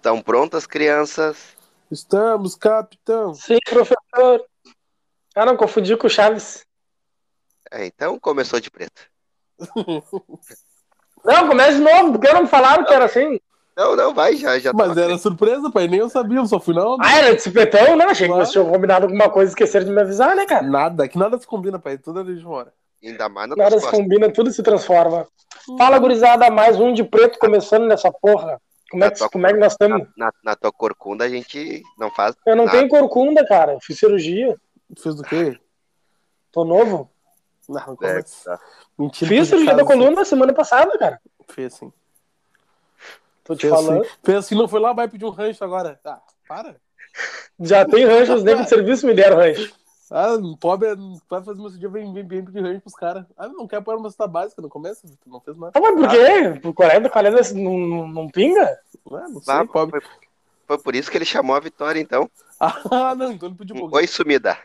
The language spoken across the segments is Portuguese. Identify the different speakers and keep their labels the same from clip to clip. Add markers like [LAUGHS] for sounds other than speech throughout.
Speaker 1: Estão prontas, crianças?
Speaker 2: Estamos, capitão.
Speaker 3: Sim, professor. Ah, não, confundi com o Chaves.
Speaker 1: É, então começou de preto. [LAUGHS]
Speaker 3: Não, começa de novo, porque não me falaram que era assim.
Speaker 1: Não, não, vai, já, já
Speaker 2: Mas era surpresa, pai. Nem eu sabia, eu só fui na onda.
Speaker 3: Ah, era de supetão? Não, achei que
Speaker 2: Claro.
Speaker 3: vocês tinham combinado alguma coisa e esqueceram de me avisar, né, cara?
Speaker 2: Nada, que nada se combina, pai. Tudo é de fora.
Speaker 1: Ainda mais
Speaker 3: Nada se
Speaker 1: costas.
Speaker 3: combina, tudo se transforma. Fala, gurizada, mais um de preto começando nessa porra. Como é que, como é que nós estamos?
Speaker 1: Na, na, na tua corcunda a gente não faz
Speaker 3: Eu não
Speaker 1: nada.
Speaker 3: tenho corcunda, cara. Fiz cirurgia.
Speaker 2: Fez do quê?
Speaker 3: Tô novo.
Speaker 2: Não, não
Speaker 1: É,
Speaker 2: começa.
Speaker 1: tá.
Speaker 2: Mentira.
Speaker 3: Fiz cirurgia da coluna semana passada, cara.
Speaker 2: sim. Fez sim.
Speaker 3: Tô te
Speaker 2: Fez
Speaker 3: falando.
Speaker 2: assim. Fez assim, não foi lá, vai pedir um rancho agora. Ah, para.
Speaker 3: Já tem rancho, os negros de serviço me deram rancho.
Speaker 2: Ah, pobre vai fazer meu dia, vem, vem, vem pedir rancho pros caras. Ah, não quer pôr uma cesta básica no começo? Não fez nada.
Speaker 3: Ah, mas por quê? Por 40, 40 não, não, não pinga?
Speaker 2: Ah, não sei,
Speaker 1: Ah,
Speaker 2: pobre.
Speaker 1: foi, foi por isso que ele chamou a Vitória, então. [LAUGHS]
Speaker 2: Ah, não, então ele pediu um pouquinho.
Speaker 1: Oi, sumida.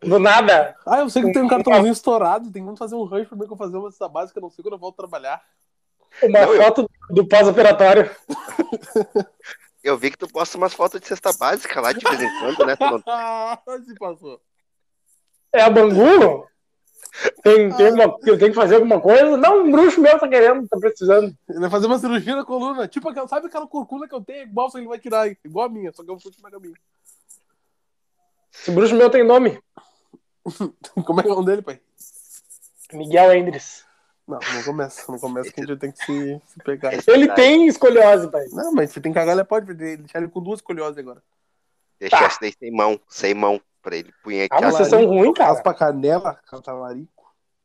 Speaker 3: Do nada. [LAUGHS]
Speaker 2: Ah, eu sei que tem um cartãozinho estourado, tem como fazer um rancho pra mim que eu vou fazer uma cesta básica, não sei quando eu volto trabalhar.
Speaker 3: Uma
Speaker 1: Não, eu-
Speaker 3: foto do pós-operatório. [LAUGHS]
Speaker 1: Eu vi que tu posta umas fotos de cesta básica lá de vez em quando, né?
Speaker 2: Ah, [LAUGHS] se passou.
Speaker 3: É a Bangu? Tem, tem uma, eu tenho que fazer alguma coisa? Não, um bruxo meu tá querendo, tá precisando.
Speaker 2: Ele vai fazer uma cirurgia na coluna. Tipo, aquela, sabe aquela corcunda que eu tenho? Igual ele vai tirar, igual a minha, só que eu vou tirar a minha.
Speaker 3: Esse bruxo meu tem nome. [LAUGHS]
Speaker 2: Como é que é o nome dele, pai?
Speaker 3: Miguel Endres.
Speaker 2: Não, não começa, não começa que a gente tem que se, se pegar.
Speaker 3: Ele tem escoliose, pai.
Speaker 2: Não, mas você tem que cagar, ele pode deixar ele com duas escolioses agora.
Speaker 1: Deixa
Speaker 3: Tá.
Speaker 1: esse daí sem mão, sem mão, pra ele
Speaker 3: Ah,
Speaker 1: punhetear. lá.
Speaker 3: vocês são ruins, cara.
Speaker 2: Raspa a canela, catalarico.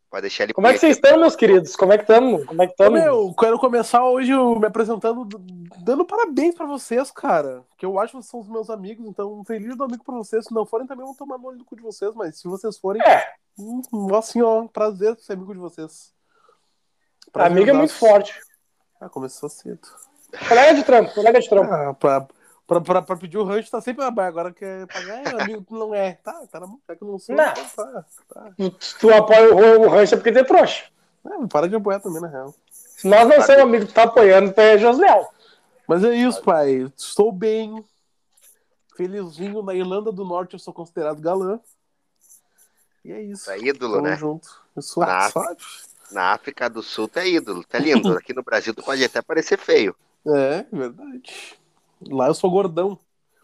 Speaker 1: Pode deixar ele
Speaker 3: Como é que vocês estão, meus queridos? Como é que estamos? Como é que estamos?
Speaker 2: meu, quero começar hoje eu me apresentando, dando parabéns pra vocês, cara. Que eu acho que vocês são os meus amigos, então um feliz domingo pra vocês. Se não forem, também vão tomar no olho do cu de vocês, mas se vocês forem,
Speaker 3: É,
Speaker 2: hum, assim, ó, prazer ser amigo de vocês.
Speaker 3: Amigo é muito forte.
Speaker 2: Ah, começou cedo.
Speaker 3: Colega de trampo, colega de trampo.
Speaker 2: Ah, pra, pra, pra, pra pedir o rancho tá sempre na baia. Agora quer pagar, é, amigo, tu não é. Tá, tá na mão, já que eu não sou.
Speaker 3: Não.
Speaker 2: então Tá, tá.
Speaker 3: Se tu apoia o, o rancho é porque tem trouxa.
Speaker 2: É, para de apoiar também, na real.
Speaker 3: Se nós não somos amigos que tá apoiando, tu é Josléo.
Speaker 2: Mas é isso, pai. Estou bem. Felizinho. Na Irlanda do Norte eu sou considerado galã. E é isso.
Speaker 1: É ídolo,
Speaker 2: Tamo
Speaker 1: né?
Speaker 2: junto. Eu sou
Speaker 1: Ah.
Speaker 2: suave.
Speaker 1: Na África do Sul é ídolo, tá lindo. [LAUGHS] Aqui no Brasil tu pode até parecer feio.
Speaker 2: É, verdade. Lá eu sou gordão.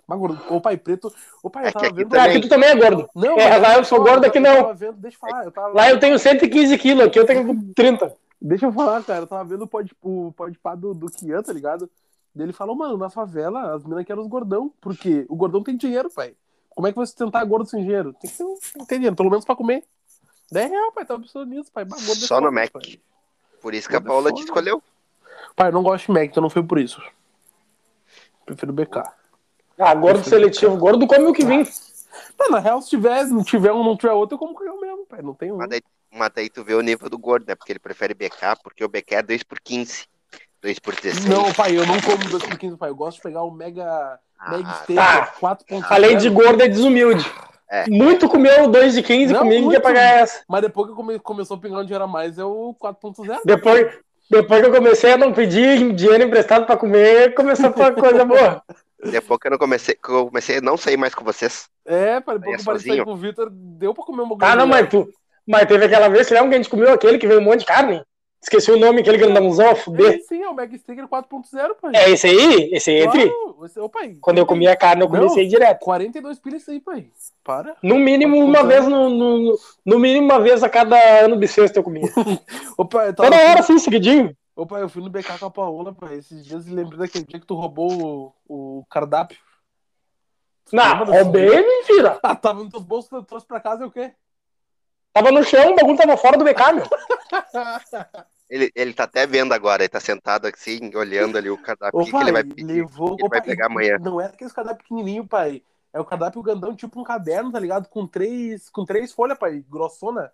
Speaker 2: Mas gordo. Ô, pai preto. Ô, pai,
Speaker 1: É
Speaker 2: eu tava
Speaker 1: aqui
Speaker 2: vendo.
Speaker 1: também-
Speaker 3: aqui tu também é gordo.
Speaker 2: Não,
Speaker 3: É, lá eu sou gordo, aqui não.
Speaker 2: Eu tava vendo, deixa eu falar. Eu tava...
Speaker 3: Lá eu tenho 115 quilos, aqui eu tenho 30.
Speaker 2: Deixa eu falar, cara. Eu tava vendo o pod, o podpá do, do Kian, tá ligado? Ele falou, mano, na favela as minas querem os gordão. Porque o gordão tem dinheiro, pai. Como é que vai sustentar gordo sem dinheiro? Tem que ter, um- tem dinheiro, pelo menos pra comer. 10 reais, pai. Tava pensando nisso, pai. É
Speaker 1: Só no Mac.
Speaker 2: Pai.
Speaker 1: Por isso que a
Speaker 2: Foda,
Speaker 1: Paula te escolheu.
Speaker 2: pai, eu não gosto de Mac, então não foi por isso. Prefiro BK.
Speaker 3: Ah, gordo seletivo. Gordo come o que vem.
Speaker 2: Mas, na real, se tiver, não tiver um, não tiver outro, eu como com eu mesmo, pai. Não tem um.
Speaker 1: Mas daí, mas daí tu vê o nível do gordo, né? Porque ele prefere BK, porque o BK é 2 por 15 2 por 16
Speaker 2: Não, pai, eu não como 2 por 15, pai. Eu gosto de pegar o Mega, Mega
Speaker 1: Ah,
Speaker 2: Steak
Speaker 3: tá.
Speaker 2: 4.0.
Speaker 3: Além de gordo, é desumilde.
Speaker 1: É.
Speaker 3: Muito comeu 2 de 15
Speaker 2: Não,
Speaker 3: comigo,
Speaker 2: muito.
Speaker 3: ia pagar essa.
Speaker 2: Mas depois que come- começou a pingar um dinheiro a mais, é o 4.0.
Speaker 3: Depois, depois que eu comecei a não pedir dinheiro emprestado pra comer, começou a ficar coisa boa. [LAUGHS]
Speaker 1: Depois que eu não comecei, que eu comecei a não sair mais com vocês.
Speaker 2: É,
Speaker 1: é
Speaker 2: depois que eu parei de sair com o Vitor, deu pra comer um
Speaker 3: Ah, não, mas tu. Mas teve aquela vez, você lembra que a gente comeu aquele que veio um monte de carne? Esqueci o nome, aquele grandãozão, a fuder.
Speaker 2: Sim, é o Mega Steak 4.0, pai.
Speaker 3: É esse aí? Esse aí, entre.
Speaker 2: Claro, esse- ô, pai,
Speaker 3: Quando eu comia carne, eu comia esse aí direto.
Speaker 2: 42 pilas isso aí, pai. Para.
Speaker 3: No mínimo, uma vez no, no, no mínimo uma vez a cada ano bissexto eu comia. [LAUGHS]
Speaker 2: Ô, pai, eu tava...
Speaker 3: Toda hora, assim, seguidinho.
Speaker 2: Ô, pai, eu fui no BK com a Paola, pai. Esses dias e lembrei daquele dia que tu roubou o, o cardápio.
Speaker 3: Não, roubei é mentira. [LAUGHS]
Speaker 2: Ah, tava nos teus bolsos, tu trouxe pra casa e o quê?
Speaker 3: Tava no chão, o bagulho tava fora do BK, meu. [LAUGHS]
Speaker 1: Ele, ele tá até vendo agora, ele tá sentado assim, olhando ali o cardápio
Speaker 2: Ô,
Speaker 1: que
Speaker 2: pai,
Speaker 1: ele vai pedir.
Speaker 2: levou...
Speaker 1: ele
Speaker 2: Ô,
Speaker 1: vai
Speaker 2: pai,
Speaker 1: pegar amanhã.
Speaker 2: Não é aquele cardápio pequenininho, pai. É o cardápio grandão, tipo um caderno, tá ligado? Com três, com três folhas, pai. Grossona.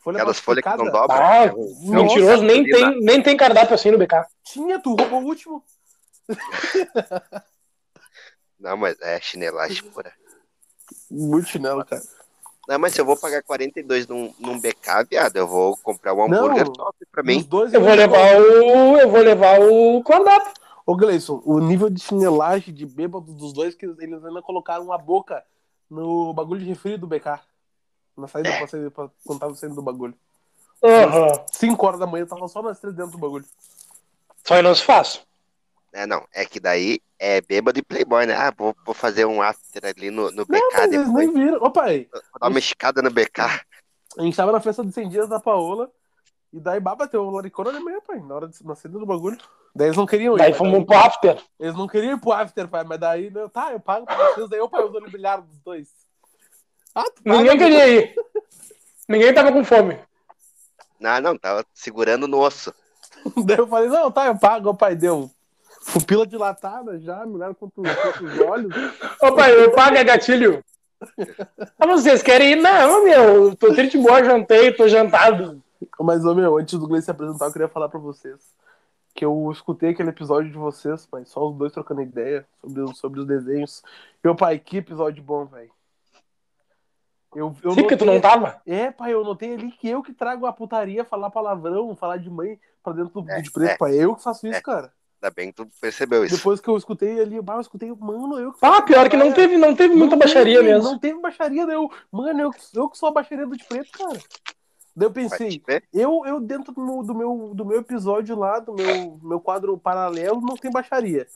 Speaker 2: Folha
Speaker 1: Aquelas folhas que não dobram.
Speaker 3: Ah,
Speaker 1: né? Um-
Speaker 3: mentiroso, nem tem, nem tem cardápio assim no BK.
Speaker 2: Tinha, tu roubou o último. [LAUGHS]
Speaker 1: Não, mas é chinelagem pura.
Speaker 2: Muito chinelo, cara.
Speaker 1: Não, mas se eu vou pagar 42 num, num BK, viado, eu vou comprar um hambúrguer
Speaker 2: Não.
Speaker 1: top pra mim.
Speaker 2: dois
Speaker 3: Eu vou
Speaker 2: eu-
Speaker 3: levar o. Eu vou levar o cardápio.
Speaker 2: Ô, Gleison, o nível de chinelagem de bêbado dos dois, que eles ainda colocaram a boca no bagulho de refri do BK. Na saída pra sair, pra, quando tava saindo do bagulho.
Speaker 3: Aham.
Speaker 2: 5 horas da manhã, tava só nós três dentro do bagulho.
Speaker 3: Só aí não se faz.
Speaker 1: É, não, é que daí é bêbado e playboy, né? Ah, vou, vou fazer um after ali no, no BK
Speaker 2: Não,
Speaker 1: depois.
Speaker 2: nem viram. Ô, pai,
Speaker 1: Vou dar uma escada no BK.
Speaker 2: a gente tava na festa de 100 dias da Paola. E daí, bah, bateu o laricona de manhã, pai, na hora de na saída do bagulho. Daí eles não queriam ir.
Speaker 3: Daí fomos pro after.
Speaker 2: Eles não queriam ir pro after, pai, mas daí, né, tá, eu pago pra vocês, daí eu pago os olhos bilhares dos dois. Ah, tu paga,
Speaker 3: Ninguém queria ir. Ninguém tava com fome.
Speaker 1: Não, não, tava segurando no osso. [LAUGHS]
Speaker 2: Daí eu falei, não, tá, eu pago, o pai deu. Pupila dilatada já, contra, contra os olhos.
Speaker 3: Ô pai, eu pago é gatilho. Ah, vocês querem ir? Não, meu. Tô triste boa, jantei, tô jantado.
Speaker 2: Mas, ô, meu, antes do Gleice se apresentar, eu queria falar pra vocês que eu escutei aquele episódio de vocês, pai, só os dois trocando ideia sobre, os- sobre os desenhos. Meu pai, que episódio bom, velho. Eu, eu
Speaker 3: Sim, porque tu não tava.
Speaker 2: É, pai, eu notei ali que eu que trago a putaria, falar palavrão, falar de mãe pra dentro do
Speaker 1: É,
Speaker 2: de preto,
Speaker 1: é.
Speaker 2: pai. Eu que faço isso,
Speaker 1: É.
Speaker 2: cara.
Speaker 1: Ainda bem que tu percebeu isso.
Speaker 2: Depois que eu escutei ali, eu escutei, mano, eu que
Speaker 3: Ah, pior que não teve, não teve muita
Speaker 2: não
Speaker 3: baixaria
Speaker 2: teve,
Speaker 3: mesmo.
Speaker 2: Não teve baixaria, daí eu, mano, eu, eu que sou a baixaria do de preto, cara. Daí eu pensei, eu, eu dentro do meu, do, meu, do meu episódio lá, do meu, meu quadro paralelo, não tem baixaria.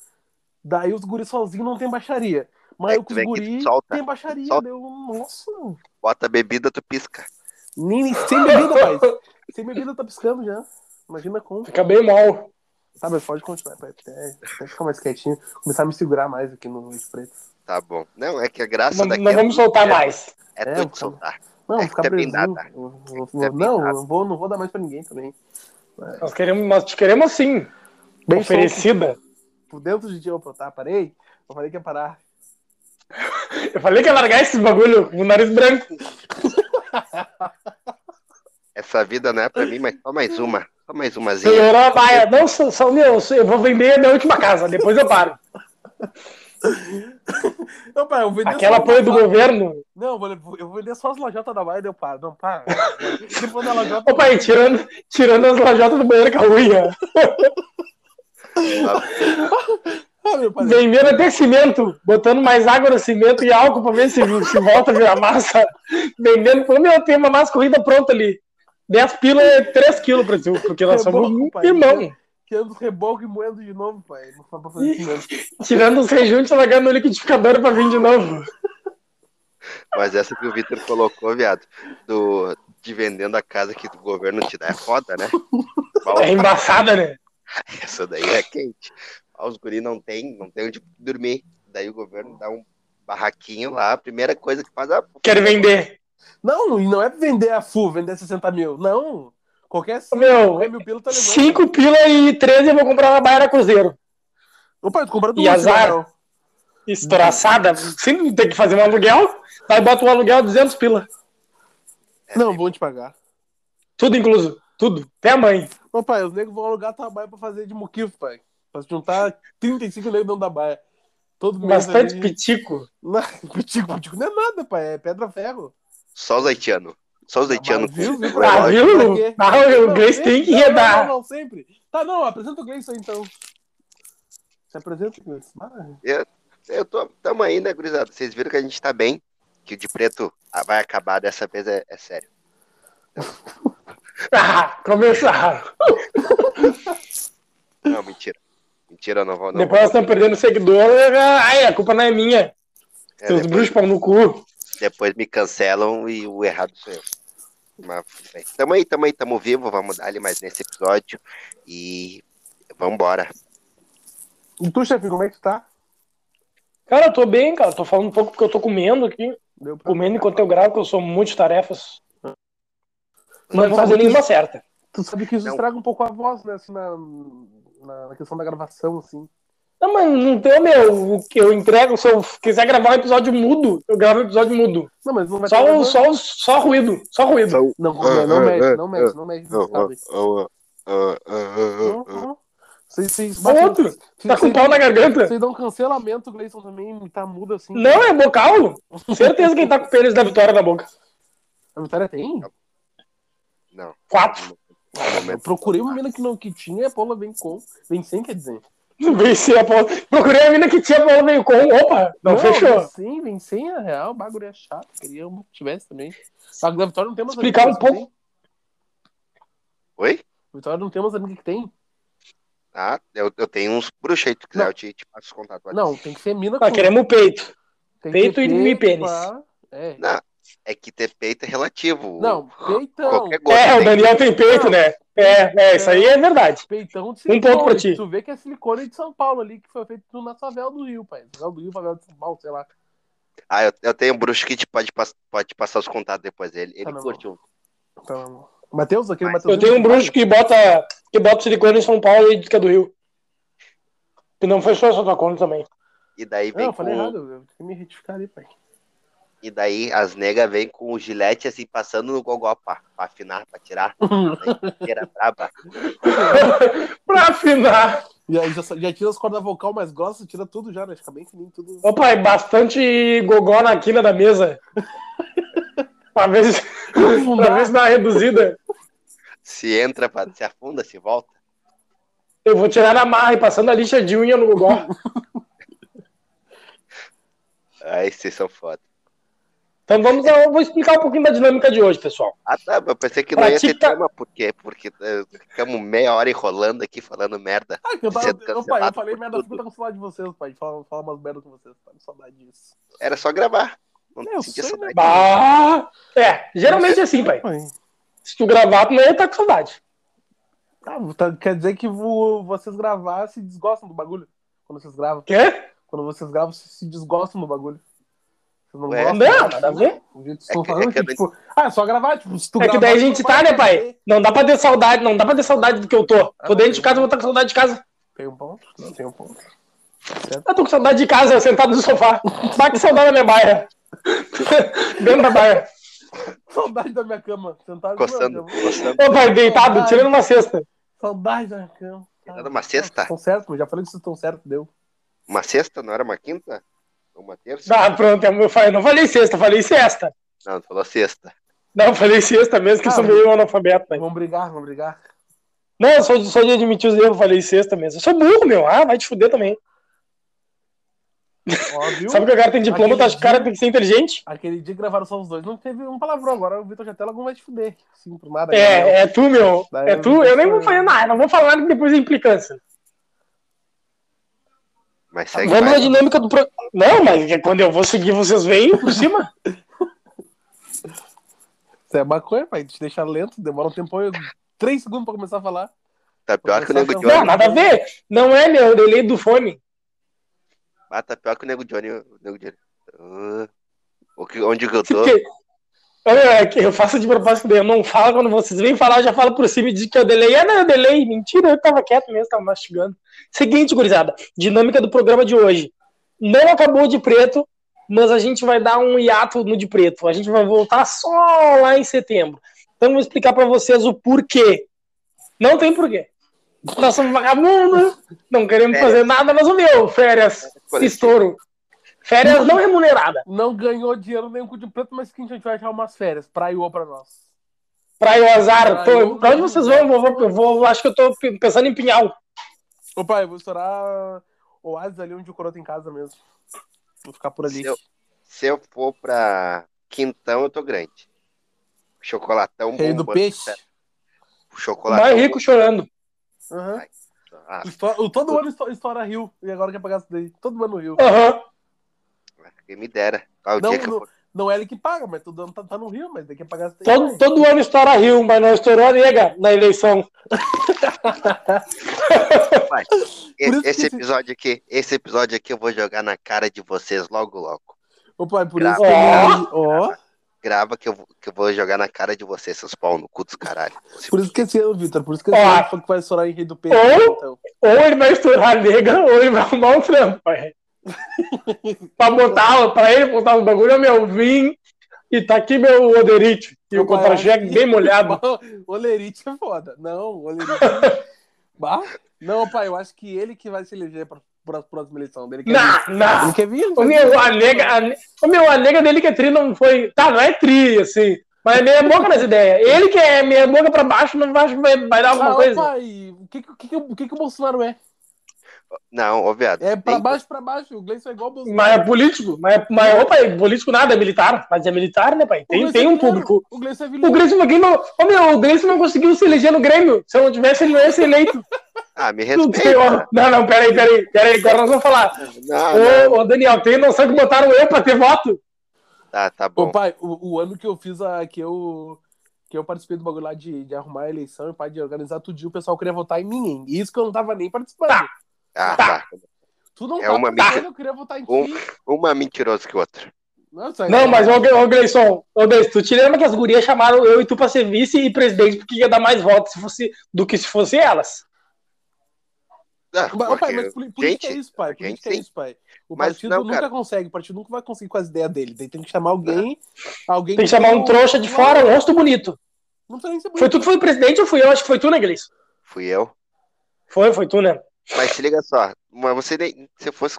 Speaker 2: Daí os guris sozinhos não tem baixaria. Mas
Speaker 1: É
Speaker 2: eu com os guris tem baixaria.
Speaker 1: solta.
Speaker 2: Daí eu, nossa,
Speaker 1: Bota a bebida, tu pisca.
Speaker 2: nem, nem- sem bebida, pai. Sem bebida tá piscando já. Imagina como.
Speaker 3: Fica bem mal.
Speaker 2: Tá, mas pode continuar. Até, até ficar mais quietinho. Começar a me segurar mais aqui no preto.
Speaker 1: Tá bom. Não, é que a graça
Speaker 3: Não,
Speaker 1: daqui
Speaker 3: não
Speaker 1: é,
Speaker 3: vamos soltar mais.
Speaker 1: é,
Speaker 2: É, eu
Speaker 1: te soltar.
Speaker 2: Não,
Speaker 1: É
Speaker 2: ficar
Speaker 1: dá, tá?
Speaker 2: Eu- eu- eu-
Speaker 1: também
Speaker 2: Não, não vou, não vou dar mais pra ninguém também.
Speaker 3: Nós queremos, nós te queremos sim.
Speaker 2: Bem
Speaker 3: oferecida.
Speaker 2: Por dentro de ti, opa, tá, parei. Eu falei que ia parar.
Speaker 3: Eu falei que ia largar esses bagulho com o nariz branco.
Speaker 1: Essa vida não é pra mim, mas só mais uma. Só mais.
Speaker 3: Melhorou a baia. Não, só, só meu, eu vou vender a minha última casa, depois eu paro. [LAUGHS]
Speaker 2: Não, pai, eu
Speaker 3: Aquela apoio do governo.
Speaker 2: Não, eu vou, eu vou vender só as lajotas da baia, deu para. Não, para. Depois da lajota.
Speaker 3: Ô pai, tirando, tirando as lajotas do banheiro com a unha. [LAUGHS]
Speaker 2: Ah.
Speaker 3: Vendendo até cimento, botando mais água no cimento e álcool pra ver se, se volta a virar massa. Vendendo, pô, meu, tem uma massa corrida pronta ali. 10 pila é 3 quilos, Brasil, porque nós
Speaker 2: É [LAUGHS]
Speaker 3: somos
Speaker 2: pai.
Speaker 3: irmão.
Speaker 2: Tirando os rebocos e moendo de novo, pai. Não dá pra fazer isso mesmo.
Speaker 3: Tirando os rejuntos, largando no liquidificador pra vir de novo.
Speaker 1: Mas essa que o Vitor colocou, viado, do, de vendendo a casa que o governo te dá é foda, né? [LAUGHS]
Speaker 3: É embaçada, né? [LAUGHS]
Speaker 1: Essa daí é quente. Os guri não tem, não tem onde dormir. Daí o governo dá um barraquinho lá, a primeira coisa que faz é
Speaker 3: Quero vender.
Speaker 2: Não, e não é vender a full, vender 60 mil. Não. Qualquer cinco,
Speaker 3: Meu,
Speaker 2: qualquer mil pila tá levando.
Speaker 3: 5 pila e 13 eu vou comprar uma baia cruzeiro.
Speaker 2: Opa, tu compra
Speaker 3: E
Speaker 2: duas.
Speaker 3: azar.
Speaker 2: Não.
Speaker 3: Estouraçada. Sempre tem que fazer um aluguel. Aí bota um aluguel 200 pila.
Speaker 2: não, vão te pagar.
Speaker 3: Tudo incluso. Tudo. Até a mãe.
Speaker 2: Ô, pai, os negros vão alugar tua baia pra fazer de muquifo, pai. Pra se juntar 35 negros dentro da baia. Todo
Speaker 3: Bastante
Speaker 2: ali.
Speaker 3: pitico. [LAUGHS]
Speaker 2: Não, pitico, pitico não é nada, pai. É pedra-ferro.
Speaker 1: Só os haitianos. Só os haitianos.
Speaker 2: Ah, viu, viu,
Speaker 3: Ah, viu? Ah, o
Speaker 2: Não,
Speaker 3: Gleice tem que
Speaker 2: Não,
Speaker 3: redar.
Speaker 2: Não, não, sempre. Tá, não, apresenta o Gleison então. Se apresenta, Gleison. Ah,
Speaker 1: Eu tô, tamo aí, né, gurizada? Vocês viram que a gente tá bem. Que o de preto vai acabar dessa vez, é, é sério. [LAUGHS]
Speaker 3: Ah, começaram. [LAUGHS]
Speaker 1: Não, mentira. Mentira, eu não vou. Não
Speaker 3: Depois nós estamos perdendo seguidor. Ai, a culpa não é minha.
Speaker 1: É,
Speaker 3: Seus
Speaker 1: depois,
Speaker 3: bruxos pão no cu.
Speaker 1: Depois me cancelam e o errado sou eu. Mas, bem, tamo aí, tamo aí, tamo vivo. Vamos dar ali mais nesse episódio. E vambora.
Speaker 2: E tu, chefe, como é que tu tá?
Speaker 3: Cara, eu tô bem, cara. Tô falando um pouco porque eu tô comendo aqui.
Speaker 2: Deu pra...
Speaker 3: Comendo enquanto eu gravo, que eu sou multitarefas. Não
Speaker 2: Mas
Speaker 3: vou
Speaker 2: sabe
Speaker 3: fazer nenhuma certa.
Speaker 2: Tu sabe que isso
Speaker 1: Não.
Speaker 2: estraga um pouco a voz, né? Assim, na, na, na questão da gravação, assim.
Speaker 3: Não, mas não tem, meu. O que eu entrego, se eu quiser gravar um episódio mudo, eu gravo um episódio mudo.
Speaker 2: Não, mas não vai
Speaker 3: Só, o- só, o- só ruído. Só ruído.
Speaker 2: Não,
Speaker 1: Ah,
Speaker 2: não, não
Speaker 1: ah,
Speaker 2: mexe,
Speaker 1: ah,
Speaker 2: não mexe, não mexe. Não, não. Vocês, vocês,
Speaker 3: Outro. Tá com pau na garganta.
Speaker 2: Vocês dão cancelamento, o Gleison também tá mudo assim.
Speaker 3: Não, é bocal. Certeza quem tá com o pênis da vitória na boca.
Speaker 2: A Vitória tem?
Speaker 1: Não.
Speaker 3: Quatro.
Speaker 1: No
Speaker 2: Eu
Speaker 1: momento.
Speaker 2: procurei uma mina que não que tinha, a Paula vem com. Vem sem, quer dizer.
Speaker 3: Vencer a Paula. Procurei a mina que tinha a Paula veio com. Opa, não, fechou.
Speaker 2: Sim, sem a real, o bagulho é chato. Queria uma que tivesse também. Só que da Vitória não tem mais
Speaker 3: Explicar um pouco.
Speaker 2: tem.
Speaker 1: Oi?
Speaker 2: Vitória não tem mais amiga que tem.
Speaker 1: Ah, eu, eu tenho uns bruxos aí, se tu quiser,
Speaker 2: Não.
Speaker 1: eu te, te passo os contatos.
Speaker 2: Não, tem que ser mina com.
Speaker 3: queremos o peito.
Speaker 2: tem
Speaker 3: peito e pênis.
Speaker 2: pá. É.
Speaker 1: Não, é que ter peito é relativo.
Speaker 2: Não, [LAUGHS] peitão.
Speaker 3: É, o. Daniel tem peito, né? É, é, isso aí é verdade.
Speaker 2: Peitão de
Speaker 3: Um ponto
Speaker 2: silicone.
Speaker 3: pra ti.
Speaker 2: Tu vê que é silicone de São Paulo ali, que foi feito na favela do Rio, pai. Favela do Rio, favela de São Paulo, sei lá.
Speaker 1: Ah, eu, eu tenho um bruxo que te pode, pode te passar os contatos depois dele. Ele
Speaker 2: Tá,
Speaker 1: um.
Speaker 2: Então, Matheus, aquele
Speaker 1: Mas
Speaker 2: Matheus.
Speaker 3: Eu tenho um bruxo que bota, que bota silicone em São Paulo e diz que é do Rio. E não fechou essa tua conta também.
Speaker 1: E daí
Speaker 2: Não,
Speaker 1: vem
Speaker 2: eu falei
Speaker 1: com.
Speaker 2: errado. Eu tenho que me retificar ali, pai.
Speaker 1: E daí as negas vêm com o gilete assim, passando no gogó pra, pra afinar, pra tirar. [LAUGHS] Inteira braba. [LAUGHS]
Speaker 3: pra afinar.
Speaker 2: E aí já, já tira as cordas vocal mais grossas, tira tudo já, né? Fica bem fininho tudo.
Speaker 3: Ô pai, bastante gogó na quina da mesa. [LAUGHS] pra ver se, pra ver se dá uma reduzida.
Speaker 1: Se entra, pra, se afunda, se volta.
Speaker 3: Eu vou tirar na marra e passando a lixa de unha no gogó.
Speaker 1: Aí vocês são foda.
Speaker 3: Então vamos, eu vou explicar um pouquinho da dinâmica de hoje, pessoal.
Speaker 1: Ah, tá. Eu pensei que não ia ter
Speaker 3: Pratica-
Speaker 1: tema, por quê? Porque eh, ficamos meia hora enrolando aqui falando merda.
Speaker 2: Ah, que eu tava.
Speaker 1: Sendo
Speaker 2: Eu, pai, eu falei merda, porque tô com saudade de vocês, pai. Fala, fala umas merda com vocês, tá com saudade disso.
Speaker 1: Era só gravar. Não
Speaker 2: Eu
Speaker 1: sentia
Speaker 2: sei,
Speaker 1: saudade.
Speaker 3: Bah, é, geralmente é assim, pai.
Speaker 2: Pai.
Speaker 3: Se tu gravar, tu não ia estar com saudade.
Speaker 2: Ah, tá- quer dizer que vo- vocês gravar se desgostam do bagulho? Quando vocês gravam.
Speaker 3: Quê?
Speaker 2: Quando vocês gravam, se desgostam do bagulho. Vocês não
Speaker 1: Ué?
Speaker 3: Não, nada a ver.
Speaker 2: Que
Speaker 1: É que-
Speaker 2: falando
Speaker 1: é que
Speaker 2: que, tipo, ah, é só gravar, tipo, se tu
Speaker 3: É que daí a gente tá,
Speaker 2: vai
Speaker 3: né, pai? Não dá pra ter saudade, não dá pra ter saudade do que eu tô. Tô dentro de casa, eu vou estar com saudade de casa.
Speaker 2: Tem um ponto? Não tem um ponto. Certo?
Speaker 3: Eu tô com saudade de casa, sentado no sofá. Bate saudade da minha baia. [LAUGHS] Dentro da baia.
Speaker 2: Saudade da minha cama. Sentado
Speaker 1: Coçando, coçando.
Speaker 3: Ô, pai, deitado, tirando uma cesta.
Speaker 2: Saudade da minha cama.
Speaker 1: Era uma sexta?
Speaker 2: Estão certos, mas já falei que vocês estão certos, deu.
Speaker 1: Uma sexta, não era uma quinta? Uma terça?
Speaker 3: Ah, pronto, eu falei, não falei sexta, falei sexta.
Speaker 1: Não, tu falou sexta.
Speaker 3: Não, falei sexta mesmo, que eu sou
Speaker 2: Ah,
Speaker 3: meio analfabeto, pai.
Speaker 2: Vamos brigar, vamos brigar.
Speaker 3: Não, eu sou, sou de admitir os erros, falei sexta mesmo. Eu sou burro, meu. Ah, vai te fuder também.
Speaker 2: Ó, viu? [LAUGHS]
Speaker 3: Sabe que o cara tem diploma, acha que o cara tem que ser inteligente?
Speaker 2: Aquele dia que gravaram só os dois, não teve um palavrão. Agora o Vitor Jatela não vai te fuder. Sim, por nada.
Speaker 3: É, é tu, meu.
Speaker 2: Daí
Speaker 3: É tu. Eu nem
Speaker 2: vou
Speaker 3: vou falar nada, não vou falar nada que depois é implicância.
Speaker 1: Mas segue
Speaker 3: Vamos na
Speaker 1: mais.
Speaker 3: dinâmica do pro... Não, mas é quando eu vou seguir, vocês vêm por cima. [LAUGHS]
Speaker 2: Isso é maconha, pai. Te deixa lento, demora um tempo, três segundos pra começar a falar.
Speaker 1: Tá pior que o Nego
Speaker 2: Não,
Speaker 1: Johnny.
Speaker 3: Não, nada a ver. Não é, meu. Eu delay do fone.
Speaker 1: Ah, tá pior que o Nego Johnny. o Nego Johnny. Que- onde que eu tô?
Speaker 3: Porque- É que eu faço de propósito, eu não falo quando vocês vêm falar, eu já falo por cima e diz que eu delay. É, não, eu delay. Mentira, eu tava quieto mesmo, tava mastigando. Seguinte, gurizada, dinâmica do programa de hoje. Não acabou de preto, mas a gente vai dar um hiato no de preto. A gente vai voltar só lá em setembro. Então eu vou explicar pra vocês o porquê. Não tem porquê. Nós somos vagabundos, não queremos
Speaker 1: Férias.
Speaker 3: fazer nada, mas o meu, férias, estouro. Férias não remunerada.
Speaker 2: Não ganhou dinheiro nenhum com o de preto, mas que a gente vai achar umas férias. Praia pra nós.
Speaker 3: Praia o azar.
Speaker 2: Praia,
Speaker 3: Tô, pra onde vocês vão? Eu vou, eu vou- acho que eu tô pe- pensando em Pinhal.
Speaker 2: Ô pai, eu vou estourar o Oasis ali onde o Coroa tem casa mesmo. Vou ficar por ali.
Speaker 1: Se eu, se eu for pra Quintão, eu tô grande. Chocolatão
Speaker 2: Rei do peixe.
Speaker 1: O chocolatão.
Speaker 3: Mais rico chorando.
Speaker 2: Aham.
Speaker 1: Ah,
Speaker 2: Estoura- o- todo ano esto- estoura Rio. E agora quer pagar isso daí. Todo ano Rio.
Speaker 3: Aham.
Speaker 1: Quem me dera. Ah, o
Speaker 2: Não,
Speaker 1: dia que eu
Speaker 2: não, não é ele que paga, mas todo ano tá, tá no Rio, mas tem que pagar.
Speaker 3: Todo, todo ano estoura Rio, mas não estourou a nega na eleição.
Speaker 2: Que
Speaker 1: Esse
Speaker 2: esse-
Speaker 1: episódio aqui, esse episódio aqui eu vou jogar na cara de vocês logo, logo.
Speaker 2: Ô pai, por
Speaker 1: Grava.
Speaker 2: isso que ele- Ó.
Speaker 1: Grava que eu, vou- que eu vou jogar na cara de vocês, seus pau no cu dos caralho.
Speaker 2: Por isso que esse ano, Vitor, por isso que esse ano foi que vai estourar em Rei do Peixe.
Speaker 3: Ou-
Speaker 2: Então.
Speaker 3: Ou ele vai estourar a nega, ou ele vai arrumar um trampo, pai. [LAUGHS] pra botar, pra ele botar os bagulho, meu, vim e tá aqui meu oderite. E o contra-cheque
Speaker 2: acho
Speaker 3: bem [LAUGHS] molhado.
Speaker 2: O Olerite é foda. Não, Olerite. [LAUGHS] bah? Não, pai, eu acho que ele que vai se eleger para a próxima eleição. Ele quer vir.
Speaker 3: Não, não.
Speaker 2: Ele quer vir. ele
Speaker 3: O meu, a nega, a, o meu, a nega dele que é tri não foi. Tá, não é tri, assim. Mas é meia boca nas ideias. Ele que é meia boca pra baixo, não vai, vai, vai dar alguma
Speaker 2: Ah,
Speaker 3: coisa.
Speaker 2: pai, o que, que, que, que o Bolsonaro é?
Speaker 1: Não, ô viado.
Speaker 2: É pra
Speaker 1: nem-
Speaker 2: baixo, pra baixo. O Gleison é igual o Bolsonaro.
Speaker 3: Mas é político. Mas, é- mas ô, pai, político nada, é militar. Mas é militar, né, pai?
Speaker 2: O
Speaker 3: Tem,
Speaker 2: Gleison
Speaker 3: tem
Speaker 2: é
Speaker 3: um
Speaker 2: vilão.
Speaker 3: público.
Speaker 2: O Gleison é
Speaker 3: O
Speaker 2: vilão.
Speaker 3: Grêmio não, não, ô, meu, o Grêmio não conseguiu se eleger no Grêmio. Se eu não tivesse, ele não ia ser eleito. [LAUGHS]
Speaker 1: Ah, me respeita.
Speaker 3: não, não, peraí, peraí, peraí, agora nós vamos falar.
Speaker 1: Não, não.
Speaker 3: Ô, ô, Daniel, tem noção que botaram eu pra ter voto?
Speaker 1: Tá, tá
Speaker 2: Ô,
Speaker 1: bom.
Speaker 2: pai, o, o ano que eu fiz a. que eu. Que eu participei do bagulho lá de, de arrumar a eleição e pai, de organizar tudinho, o pessoal queria votar em mim, hein? E Isso que eu não tava nem participando.
Speaker 3: Tá.
Speaker 1: Ah, tá.
Speaker 2: Tu não
Speaker 1: É
Speaker 2: tá
Speaker 1: uma mentira.
Speaker 2: eu queria votar em
Speaker 1: Um-
Speaker 2: ti.
Speaker 1: Uma mentirosa que outra.
Speaker 2: Nossa,
Speaker 3: Não, mas, ô, ô Gleison, ô, Gleison, tu te lembra que as gurias chamaram eu e tu pra ser vice e presidente porque ia dar mais votos se fosse, do que se fosse elas?
Speaker 1: Ah,
Speaker 2: Mas, pai, mas política
Speaker 1: gente,
Speaker 2: é isso, pai.
Speaker 1: gente,
Speaker 2: Política é
Speaker 1: sim.
Speaker 2: isso, pai. O
Speaker 1: Mas
Speaker 2: partido
Speaker 1: não,
Speaker 2: nunca
Speaker 1: cara.
Speaker 2: consegue, o partido nunca vai conseguir com as ideias dele. Daí tem que chamar alguém. alguém
Speaker 3: Tem que chamar um trouxa de fora, um rosto bonito.
Speaker 2: Não precisa nem ser
Speaker 3: Foi
Speaker 2: bonito.
Speaker 3: tu que foi presidente ou fui eu? Acho que foi tu, né, Gleison?
Speaker 1: Fui eu.
Speaker 3: Foi, foi tu, né?
Speaker 1: Mas se liga só, mas você nem, se eu fosse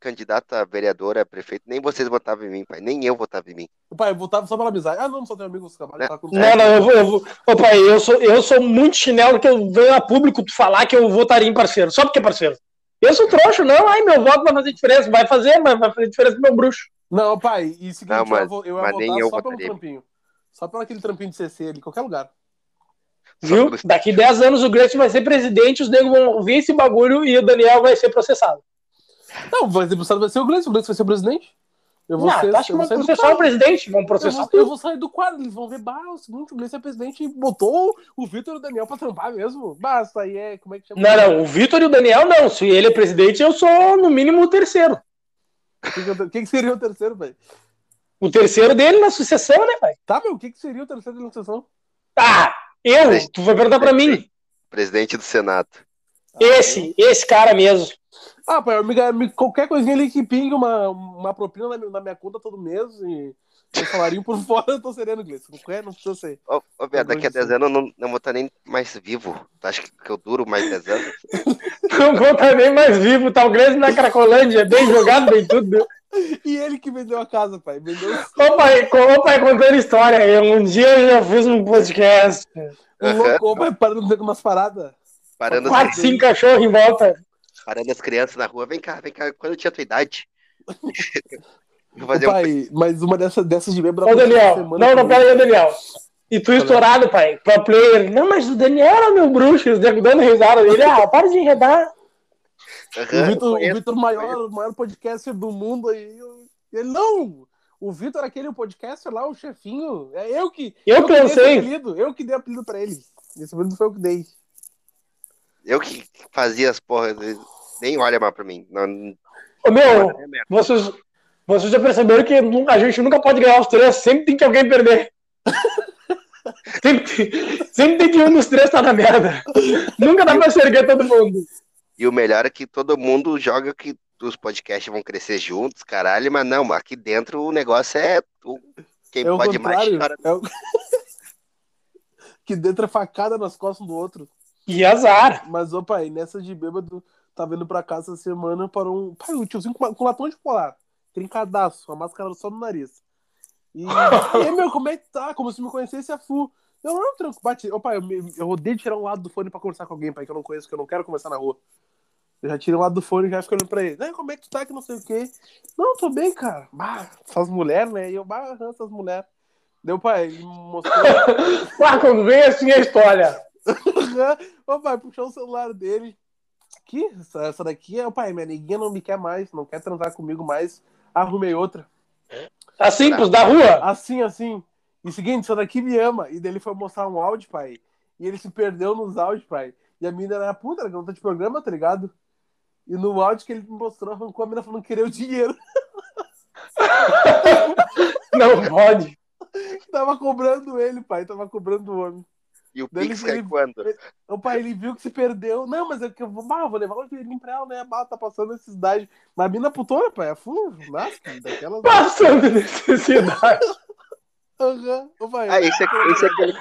Speaker 1: candidata a vereadora, a prefeito, nem vocês votavam em mim, pai. Nem eu votava em mim.
Speaker 2: Pai, eu votava só pela amizade. Ah, não, só tenho amigos que trabalham.
Speaker 1: É.
Speaker 2: tá com-
Speaker 3: Não, não, eu vou, eu vou. Ô, pai, eu sou, eu sou muito chinelo que eu venho a público falar que eu votaria em parceiro, só porque é parceiro. Eu sou trouxa, não, ai, meu voto vai fazer diferença. Vai fazer, mas vai fazer diferença pro meu bruxo.
Speaker 2: Não, pai, e seguinte,
Speaker 1: Não, mas-
Speaker 2: eu, vou, eu ia votar
Speaker 1: eu
Speaker 2: só pelo trampinho. Só pelo aquele trampinho de CC ali, qualquer lugar.
Speaker 3: Viu? Daqui 10 anos o Gretchen vai ser presidente, os negros vão ver esse bagulho e o Daniel vai ser processado.
Speaker 2: Não, vai ser, vai ser o Gleison, o Gleison vai ser o presidente. Eu vou
Speaker 3: Não,
Speaker 2: ser,
Speaker 3: tu acha que
Speaker 2: eu
Speaker 3: vão processar o presidente? Vão
Speaker 2: Eu
Speaker 3: processar
Speaker 2: vou, eu vou sair do quadro, eles vão ver, bah, o seguinte, o é presidente e botou o Vitor e o Daniel pra trampar mesmo. Basta, aí é, como é que chama?
Speaker 3: Não, não, o Vitor e o Daniel não. Se ele é presidente, eu sou no mínimo o terceiro.
Speaker 2: O que, que eu- seria o terceiro, velho?
Speaker 3: O terceiro dele na sucessão, né, pai?
Speaker 2: Tá, meu, o que, que seria o terceiro da negociação?
Speaker 3: Ah, eu? Tu vai perguntar pra mim.
Speaker 1: Presidente do Senado.
Speaker 3: Esse, esse cara mesmo.
Speaker 2: Ah, pai, eu me, me- qualquer coisinha ali que pingue uma, uma propina na minha, na minha conta todo mês e um salarinho por [LAUGHS] fora, eu tô sereno, Gleison. Não, quer, não precisa ser.
Speaker 1: Ô, ô viado, daqui a
Speaker 2: gosto
Speaker 1: 10 anos eu não, não vou estar nem mais vivo. Tu acha que, que eu duro mais 10 anos? [LAUGHS]
Speaker 3: Não conta nem mais vivo, tá o Grêmio na Cracolândia, bem jogado, bem tudo.
Speaker 2: E ele que vendeu a casa, pai. Vendeu
Speaker 3: Ô pai, ô, pai contando história, eu, um dia eu já fiz um podcast,
Speaker 2: o louco, ô, pai, parando de ver com umas paradas.
Speaker 1: Parando,
Speaker 3: quatro, cinco cachorros em volta.
Speaker 1: Parando as crianças na rua. Vem cá, vem cá. Quando eu tinha tua idade? [LAUGHS] Fazer um...
Speaker 2: pai, mas uma dessas, dessas de membro
Speaker 3: Ô Daniel, não, não, pera aí, Daniel. E tu estourado, pai, pro player. Não, mas o Daniel era meu bruxo, os nego dando risada dele. Ah, para de enredar.
Speaker 2: O
Speaker 1: Aham,
Speaker 2: Vitor, o
Speaker 1: conheço.
Speaker 2: Vitor maior, o maior podcaster do mundo aí. eu- Ele não! O Vitor, aquele podcaster lá, o chefinho, é eu que.
Speaker 3: Eu
Speaker 2: que dei
Speaker 3: pensei.
Speaker 2: esse apelido, eu que dei apelido pra ele. Esse apelido foi eu que dei.
Speaker 1: Eu que fazia as porras. Nem olha mais pra mim. Não,
Speaker 3: Ô meu, vocês, vocês já perceberam que a gente nunca pode ganhar os três, sempre tem que alguém perder. [LAUGHS] sempre, sempre tem que um dos três tá na merda. Nunca dá pra erguer todo mundo.
Speaker 1: E o melhor é que todo mundo joga que os podcasts vão crescer juntos, caralho, mas não, aqui dentro o negócio é o- quem
Speaker 2: É
Speaker 1: pode mais
Speaker 2: contrário.
Speaker 1: chora.
Speaker 2: É o... [LAUGHS] que dentro é facada nas costas do outro.
Speaker 3: E azar.
Speaker 2: Mas, ô pai, nessa de bêbado, tá vindo pra casa essa semana para um. Pai, o tiozinho com, com latão de polar. Trincadaço, a máscara só no nariz. E, [LAUGHS] e meu, como é que tá? Como se me conhecesse a Fu. Eu não, tranquilo. Bate. Ô, pai, eu, eu odeio tirar um lado do fone pra conversar com alguém, pai, que eu não conheço, que eu não quero conversar na rua. Eu já tirei um lado do fone e já fico olhando pra ele. Né, como é que tu tá? Que não sei o quê. Não, tô bem, cara. Bah, essas mulheres, né? E eu, bah, essas mulheres. Deu, pai, ele mostrou. [LAUGHS]
Speaker 3: Ah, quando vem assim a história.
Speaker 2: Ô pai, puxou o celular dele. Que? Essa, essa daqui é, ô pai, minha neguinha não me quer mais, não quer transar comigo mais. Arrumei outra.
Speaker 3: Assim, pros da rua.
Speaker 2: Assim, assim. E seguinte, essa daqui me ama. E daí ele foi mostrar um áudio, pai. E ele se perdeu nos áudios, pai. E a mina era puta, era garota de programa, tá ligado? E no áudio que ele me mostrou, arrancou a mina falando que queria o dinheiro. [LAUGHS]
Speaker 3: Não pode.
Speaker 2: Tava cobrando ele, pai. Tava cobrando o homem.
Speaker 1: E o
Speaker 2: Daí
Speaker 1: Pix
Speaker 2: ele-
Speaker 1: cai quando?
Speaker 2: O pai, ele viu que se perdeu. Não, mas é que eu vou, bah, eu vou levar o dinheirinho pra ela, né? Bah, tá passando necessidade. Mas a mina putona, pai, é full, nasce, daquelas.
Speaker 3: Passando necessidade. [LAUGHS]
Speaker 2: Aham. Ô, pai,
Speaker 1: Ah, esse é, esse, é aquele,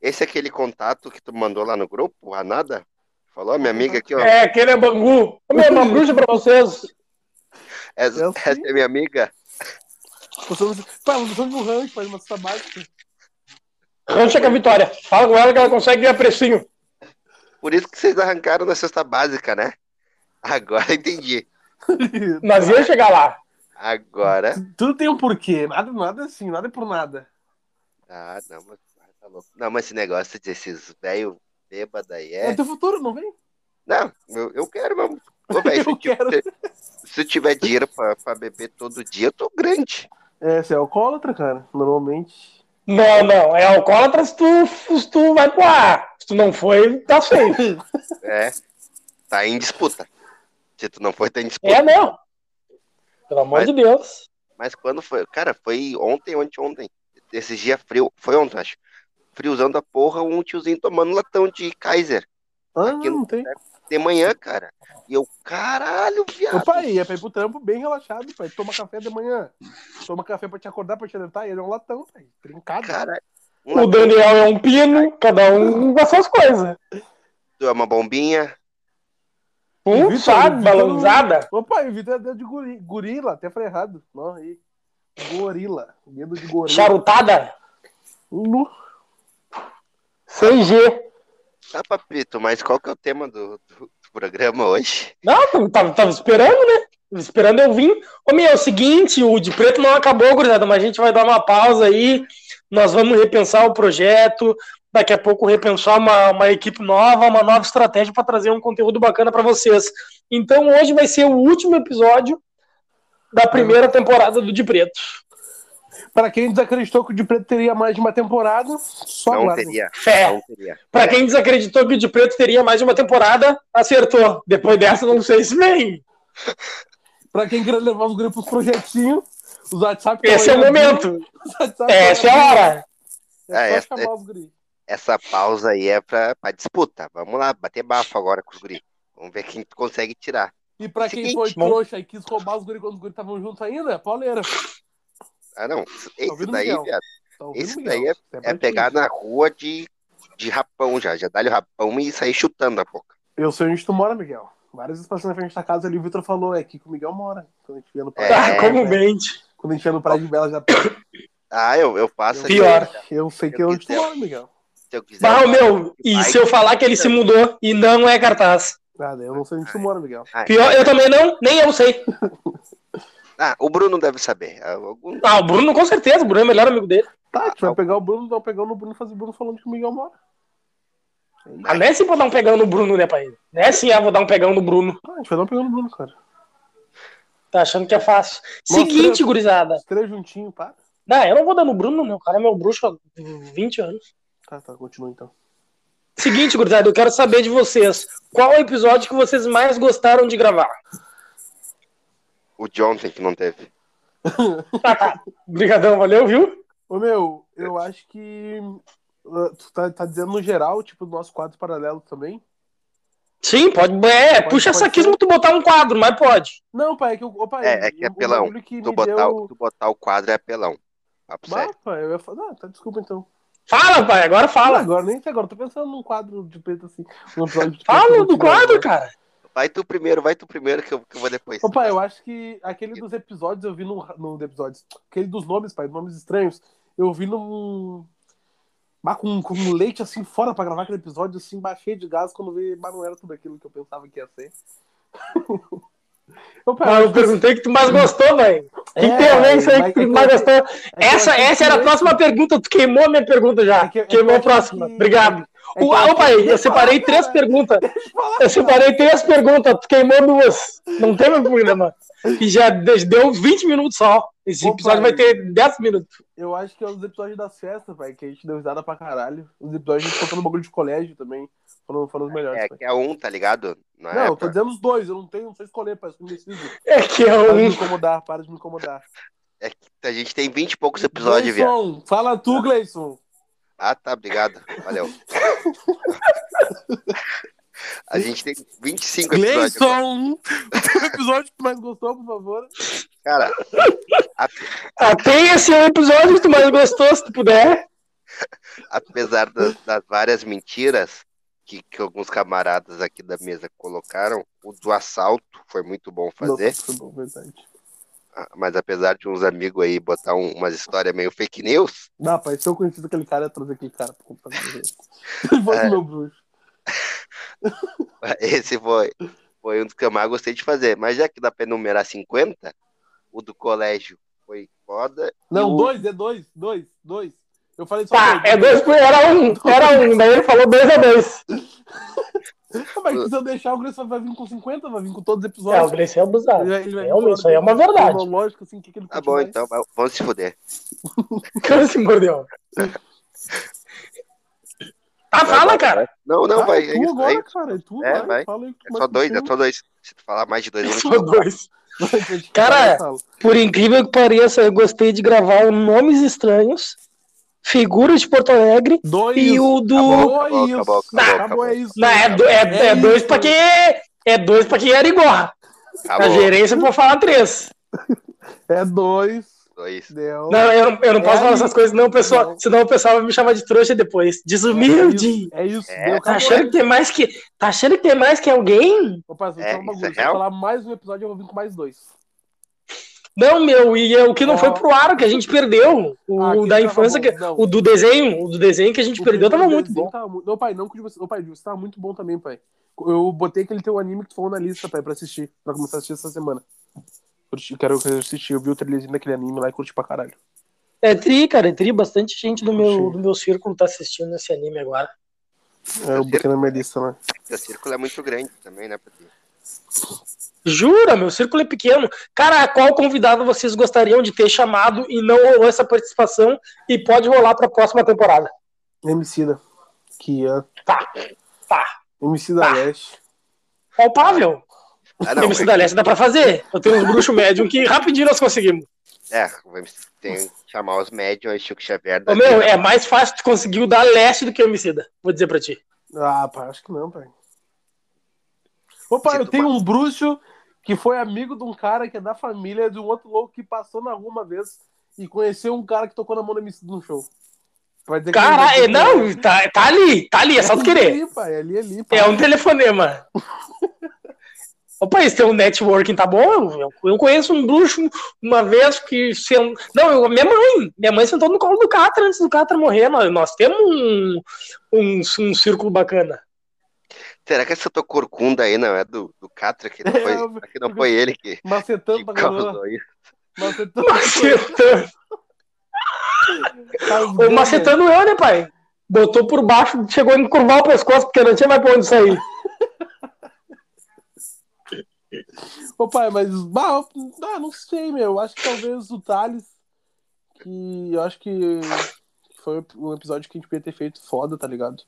Speaker 1: esse é aquele contato que tu mandou lá no grupo, a nada? Falou, minha amiga aqui, ó.
Speaker 3: É, aquele é bangu. Meu, uma bruxa pra vocês.
Speaker 1: Essa,
Speaker 2: é assim?
Speaker 1: essa é minha amiga.
Speaker 2: Passamos, pai, nós estamos no rancho, pai, uma cesta básica.
Speaker 3: Rancha com a Vitória. Fala com ela que ela consegue ganhar precinho.
Speaker 1: Por isso que vocês arrancaram na cesta básica, né? Agora [LAUGHS] entendi.
Speaker 3: Nós ia chegar lá.
Speaker 1: Agora.
Speaker 2: Tudo tem um porquê. Nada, nada assim, nada é por nada.
Speaker 1: Ah, não, mas tá louco. Não, mas esse negócio desses velho bêbado aí
Speaker 2: É,
Speaker 1: é.
Speaker 2: teu futuro, não vem?
Speaker 1: Não, eu, eu quero, mano. Ô, [LAUGHS] se,
Speaker 2: Eu
Speaker 1: tiver-
Speaker 2: quero.
Speaker 1: se eu tiver dinheiro pra, pra beber todo dia, eu tô grande.
Speaker 2: É, você é alcoólatra, cara. Normalmente.
Speaker 3: Não, não. É alcoólatra se tu, se tu vai pro ar. Se tu não foi, tá safe.
Speaker 1: É. Tá em disputa. Se tu não foi, tá em disputa.
Speaker 3: É, não. Pelo amor
Speaker 1: Mas-
Speaker 3: de Deus.
Speaker 1: Mas quando foi? Cara, foi ontem, ontem, ontem. Esses dias frio. Foi ontem, acho. Friozão da porra, um tiozinho tomando latão de Kaiser.
Speaker 2: Ah,
Speaker 1: Aquilo-
Speaker 2: não tem.
Speaker 1: De manhã, cara. E eu, caralho, viado.
Speaker 2: Ô, pai, é pra ir pro trampo bem relaxado, pai. Toma café de manhã. Toma café pra te acordar, pra te alertar. Ele é um latão, pai. Trincado.
Speaker 1: Caralho. Um
Speaker 3: O
Speaker 1: latão,
Speaker 3: Daniel é um pino, cada um com as suas coisas.
Speaker 1: tu é uma bombinha.
Speaker 3: Um sabe,
Speaker 2: Vitor-
Speaker 3: balançada.
Speaker 2: Ô, pai, o Vitor é de guri, gorila. Até falei errado. Não, aí. Gorila. Dedo de gorila.
Speaker 3: Charutada.
Speaker 2: Nu.
Speaker 3: 6G.
Speaker 1: Tá, papito, mas qual que é o tema do, do- do programa hoje?
Speaker 3: Não, tava, tava, esperando, né? Esperando eu vir. Ô, meu, é o seguinte, o de preto não acabou, gurizada, mas a gente vai dar uma pausa aí. Nós vamos repensar o projeto. Daqui a pouco repensar uma, uma equipe nova, uma nova estratégia para trazer um conteúdo bacana para vocês. Então hoje vai ser o último episódio da primeira temporada do De Preto.
Speaker 2: Para quem desacreditou que o de preto teria mais de uma temporada, só
Speaker 1: não teria.
Speaker 3: Fé.
Speaker 1: Não teria.
Speaker 3: Para quem desacreditou que o De Preto teria mais de uma temporada, acertou. Depois dessa, não sei se vem.
Speaker 2: Pra quem quer levar os grupos projetinho, os WhatsApp.
Speaker 3: Esse é o
Speaker 2: abrindo,
Speaker 3: momento. [LAUGHS]
Speaker 2: WhatsApp
Speaker 3: Essa é a hora.
Speaker 2: É só
Speaker 1: É, essa-
Speaker 2: chamar os guri.
Speaker 1: Essa pausa aí é pra, pra disputa. Vamos lá, bater bafo agora com os guri. Vamos ver quem consegue tirar.
Speaker 2: E pra quem
Speaker 1: Seguinte,
Speaker 2: foi
Speaker 3: bom.
Speaker 2: trouxa e quis roubar os guri quando os guri estavam juntos ainda, pauleira.
Speaker 1: Ah, não. Esse
Speaker 2: ouvindo,
Speaker 1: daí, viado,
Speaker 2: Tá
Speaker 1: Esse
Speaker 2: Miguel?
Speaker 1: daí é- é pegar na rua de, de rapão já. Já dá-lhe o rapão e sair chutando a boca.
Speaker 2: Eu sei onde tu mora, Miguel. Várias vezes passando na frente da casa ali, o Vitor falou, é aqui que o Miguel mora. Quando a gente ia no praia.
Speaker 1: É,
Speaker 3: Tá, comumente.
Speaker 2: Quando a gente ia no praia de Bela já.
Speaker 1: Ah, eu, eu passo aqui.
Speaker 3: Pior.
Speaker 2: Eu sei que é onde tu mora, Miguel.
Speaker 1: Se eu quiser.
Speaker 3: Bah,
Speaker 1: eu
Speaker 3: meu, e
Speaker 1: Vai.
Speaker 3: se eu falar que ele se mudou e não é cartaz?
Speaker 2: Nada, eu não sei onde tu mora, Miguel.
Speaker 1: Ah,
Speaker 3: Pior, eu também não, nem eu sei. [LAUGHS]
Speaker 1: Ah, o Bruno deve saber. Ah, Algum...
Speaker 3: Ah, o Bruno com certeza, o Bruno é o melhor amigo dele.
Speaker 2: Tá, a gente vai pegar o Bruno, dá um pegão no Bruno e fazer o Bruno falando que o Miguel mora.
Speaker 3: Ah, não é assim pra dar um pegão no Bruno, né, pai? Não é assim, ah, vou dar um pegão no Bruno.
Speaker 2: Ah, a gente vai dar um pegão no Bruno, cara.
Speaker 3: Tá achando que é fácil.
Speaker 2: Mostra-
Speaker 3: Seguinte, gurizada.
Speaker 2: Os três juntinhos, para.
Speaker 3: Não, eu não vou dar no Bruno, meu. O cara é meu bruxo há 20 anos.
Speaker 2: Tá, tá, continua então.
Speaker 3: Seguinte, gurizada, eu quero saber de vocês. Qual é o episódio que vocês mais gostaram de gravar?
Speaker 1: O ontem que não teve.
Speaker 3: Tá, tá. Obrigadão, valeu, viu?
Speaker 2: Ô meu, eu acho que. uh, Tu tá, tá dizendo no geral, tipo, do nosso quadro paralelo também?
Speaker 3: Sim, pode. É,
Speaker 2: Pode-
Speaker 3: puxa
Speaker 2: pode
Speaker 3: saquismo
Speaker 2: ser.
Speaker 3: tu botar um quadro, mas pode.
Speaker 2: Não, pai, é que. Ô, pai,
Speaker 1: É, é que é
Speaker 2: o- o
Speaker 1: pelão.
Speaker 2: bagulho que
Speaker 1: Tu botar,
Speaker 2: deu-
Speaker 1: o, tu botar o quadro é apelão. Sério.
Speaker 2: pai, eu ia falar. Ah, tá, desculpa então.
Speaker 3: Fala, pai, agora
Speaker 2: Fala.
Speaker 3: fala.
Speaker 2: Agora, nem sei agora, tô pensando num quadro de preto assim.
Speaker 3: Fala do quadro, cara.
Speaker 1: Vai tu primeiro, vai tu primeiro que eu, que eu vou depois.
Speaker 2: Ô, pai, eu acho que aquele dos episódios eu vi no, no episódios. Aquele dos nomes, pai, nomes estranhos. Eu vi num. Bah, com, com um leite assim fora pra gravar aquele episódio, assim, baixei de gás quando vi. Mas não era tudo aquilo que eu pensava que ia ser. Ô, pai,
Speaker 3: Ah, eu perguntei o que tu mais gostou, velho.
Speaker 2: É,
Speaker 3: Tem que ter alguém isso aí que tu
Speaker 2: é
Speaker 3: mais gostou.
Speaker 2: é
Speaker 3: Essa, essa era a próxima pergunta. Tu queimou a minha pergunta já.
Speaker 2: É que- é que
Speaker 3: queimou a próxima.
Speaker 2: que-
Speaker 3: Obrigado.
Speaker 2: É que
Speaker 3: O, pai,
Speaker 2: que-
Speaker 3: eu separei três perguntas.
Speaker 2: falar,
Speaker 3: Eu separei três perguntas. Tu queimou duas. Não tem mais problema. E já de- deu 20 minutos só. Esse
Speaker 2: Ô,
Speaker 3: episódio vai ter 10 minutos.
Speaker 2: Eu acho que é os episódios das festas, pai, que a gente deu risada pra caralho. Os episódios a gente contando bagulho de colégio também. Foram, foram os melhores,
Speaker 1: É
Speaker 2: pai.
Speaker 1: que é um, tá ligado? Não,
Speaker 2: Não,
Speaker 1: é
Speaker 2: eu tô
Speaker 1: pra-
Speaker 2: dizendo os dois, eu não tenho, não sei escolher, pai, eu.
Speaker 3: É que é
Speaker 2: Para de me
Speaker 3: um.
Speaker 2: incomodar, para de me incomodar.
Speaker 1: é que a gente tem 20 e poucos episódios, viado.
Speaker 2: Gleison, fala tu, Gleison.
Speaker 1: Ah, tá, obrigado. Valeu. A gente tem 25 episódios.
Speaker 2: Gleison! O episódio que tu mais gostou, por favor.
Speaker 1: Cara,
Speaker 3: tem esse episódio que tu mais gostou, se tu puder.
Speaker 1: apesar das, das várias mentiras que, que alguns camaradas aqui da mesa colocaram, o do assalto foi muito bom fazer.
Speaker 2: Nossa, foi bom, verdade.
Speaker 1: Mas apesar de uns amigos aí botar um- umas histórias meio fake news,
Speaker 2: Dá, pai, se eu conhecido aquele cara, eu ia trazer aquele cara pra gente. [LAUGHS] Ele
Speaker 1: É.
Speaker 2: meu bruxo. [LAUGHS]
Speaker 1: esse foi, foi um dos que eu mais gostei de fazer. Mas já que dá pra enumerar 50, o do colégio foi foda.
Speaker 2: Não,
Speaker 1: o-
Speaker 2: dois, é dois, dois, dois. Eu falei só
Speaker 3: Tá, é
Speaker 2: dois.
Speaker 3: dois, era um, era um, daí ele falou dois a dois. [LAUGHS] [LAUGHS]
Speaker 2: Mas se eu deixar, o Gleison vai vir com 50, vai vir com todos os
Speaker 3: É, o
Speaker 2: episódios.
Speaker 3: Gleice é abusado.
Speaker 2: Ele vai- ele vai
Speaker 3: Realmente, isso aí é uma verdade.
Speaker 2: cronológico, assim, o que que ele
Speaker 1: Tá bom,
Speaker 2: mais.
Speaker 1: então, vamos se fuder. [LAUGHS]
Speaker 3: Cara, se mordeu. [LAUGHS] Ah, fala, cara.
Speaker 1: Não, não,
Speaker 2: Ah,
Speaker 1: vai.
Speaker 2: é
Speaker 1: É
Speaker 2: tu
Speaker 1: isso,
Speaker 2: agora,
Speaker 1: é isso.
Speaker 2: cara, é tu,
Speaker 1: É,
Speaker 2: vai,
Speaker 1: vai.
Speaker 2: fala aí o que
Speaker 1: É só dois, é só dois. Se tu falar mais de dois, eu vou
Speaker 3: Só dois. Cara. Por incrível que pareça, eu gostei de gravar o Nomes Estranhos, Figuras de Porto Alegre
Speaker 2: Dois.
Speaker 3: e o do.
Speaker 1: Acabou,
Speaker 2: Acabou,
Speaker 1: acabou,
Speaker 2: isso.
Speaker 1: acabou,
Speaker 2: Não,
Speaker 1: acabou,
Speaker 2: acabou, é isso.
Speaker 3: Não, é, é-
Speaker 2: É
Speaker 3: dois
Speaker 2: isso.
Speaker 3: pra quem é. Dois pra quem era igual. Na
Speaker 1: Acabou.
Speaker 3: gerência eu vou falar três. [LAUGHS]
Speaker 2: É dois.
Speaker 1: Dois.
Speaker 2: Deu.
Speaker 3: Não, eu não, eu não
Speaker 2: É
Speaker 3: posso falar
Speaker 2: aí.
Speaker 3: essas coisas, não, pessoal.
Speaker 2: Não.
Speaker 3: Senão o pessoal vai me chamar de trouxa depois. Desumilde.
Speaker 2: É isso.
Speaker 1: É,
Speaker 2: deu,
Speaker 3: Tá achando que tem mais que. Tá achando que tem mais que alguém?
Speaker 2: Opa, vou
Speaker 1: É,
Speaker 2: falar um
Speaker 1: isso
Speaker 2: bagulho.
Speaker 1: é
Speaker 2: Se eu falar mais um episódio, eu vou vir com mais dois.
Speaker 3: Não, meu, e é o que não
Speaker 2: Ó.
Speaker 3: foi pro ar, o que a gente perdeu. O
Speaker 2: Ah,
Speaker 3: da infância, que,
Speaker 2: não.
Speaker 3: o do desenho, o do desenho que a gente
Speaker 2: O
Speaker 3: perdeu tava muito bom.
Speaker 2: Tava. Ô, pai, não que você. Ô, pai, você tava muito bom também, pai. Eu botei aquele teu anime que tu falou na lista, pai, pra assistir. Pra começar a assistir essa semana. Curti, quero assistir. Eu vi o trailerzinho daquele anime lá e curti pra caralho.
Speaker 3: É tri, cara, é tri. Bastante gente do meu, do meu círculo tá assistindo esse anime agora.
Speaker 2: É, eu botei na minha lista, né?
Speaker 1: O círculo é muito grande também, né, Patinho?
Speaker 3: Jura, meu círculo é pequeno. Cara, qual convidado vocês gostariam de ter chamado e não rolou essa participação e pode rolar pra próxima temporada?
Speaker 2: Emicida. Kian.
Speaker 3: Tá, tá.
Speaker 2: Emicida
Speaker 3: Tá.
Speaker 2: Leste.
Speaker 3: Palpável.
Speaker 1: Ah, não.
Speaker 3: MC da Leste dá pra fazer. Eu tenho uns bruxos médium que rapidinho nós conseguimos.
Speaker 1: É, tem que chamar os médios, aí Chico Xavier. da
Speaker 3: Ô, meu,
Speaker 1: vida.
Speaker 3: é mais fácil tu conseguir o da Leste do que o Emicida. Vou dizer pra ti.
Speaker 2: Ah, pai, acho que não, pai. Ô, pai, eu tenho um bruxo que foi amigo de um cara que é da família de um outro louco que passou na rua uma vez e conheceu um cara que tocou na mão do MC num show. Vai dizer que
Speaker 3: não, tá, tá ali, tá ali, é só tu
Speaker 2: ali,
Speaker 3: querer.
Speaker 2: Ali, pai, ali, ali, pai.
Speaker 3: É um telefonema. [LAUGHS] Opa, esse teu networking tá bom? Eu, eu conheço um bruxo uma vez que. sen- Não, eu- minha mãe. Minha mãe sentou no colo do Catra antes do Catra morrer. Nós, nós temos um, um, um círculo bacana.
Speaker 1: Será que essa tua corcunda aí não é do, do Catra? Que não foi,
Speaker 2: É,
Speaker 1: que não foi ele que,
Speaker 2: Macetando
Speaker 1: que
Speaker 2: caramba.
Speaker 1: causou isso?
Speaker 2: Macetando.
Speaker 3: Macetando. O macetando eu, né, pai? Botou por baixo, chegou a encurvar o pescoço, porque não tinha mais pra onde sair.
Speaker 2: Ô, pai, mas. Bah, ah, não sei, meu. Acho que talvez o Thales. Que eu acho que foi um episódio que a gente podia ter feito foda, tá ligado?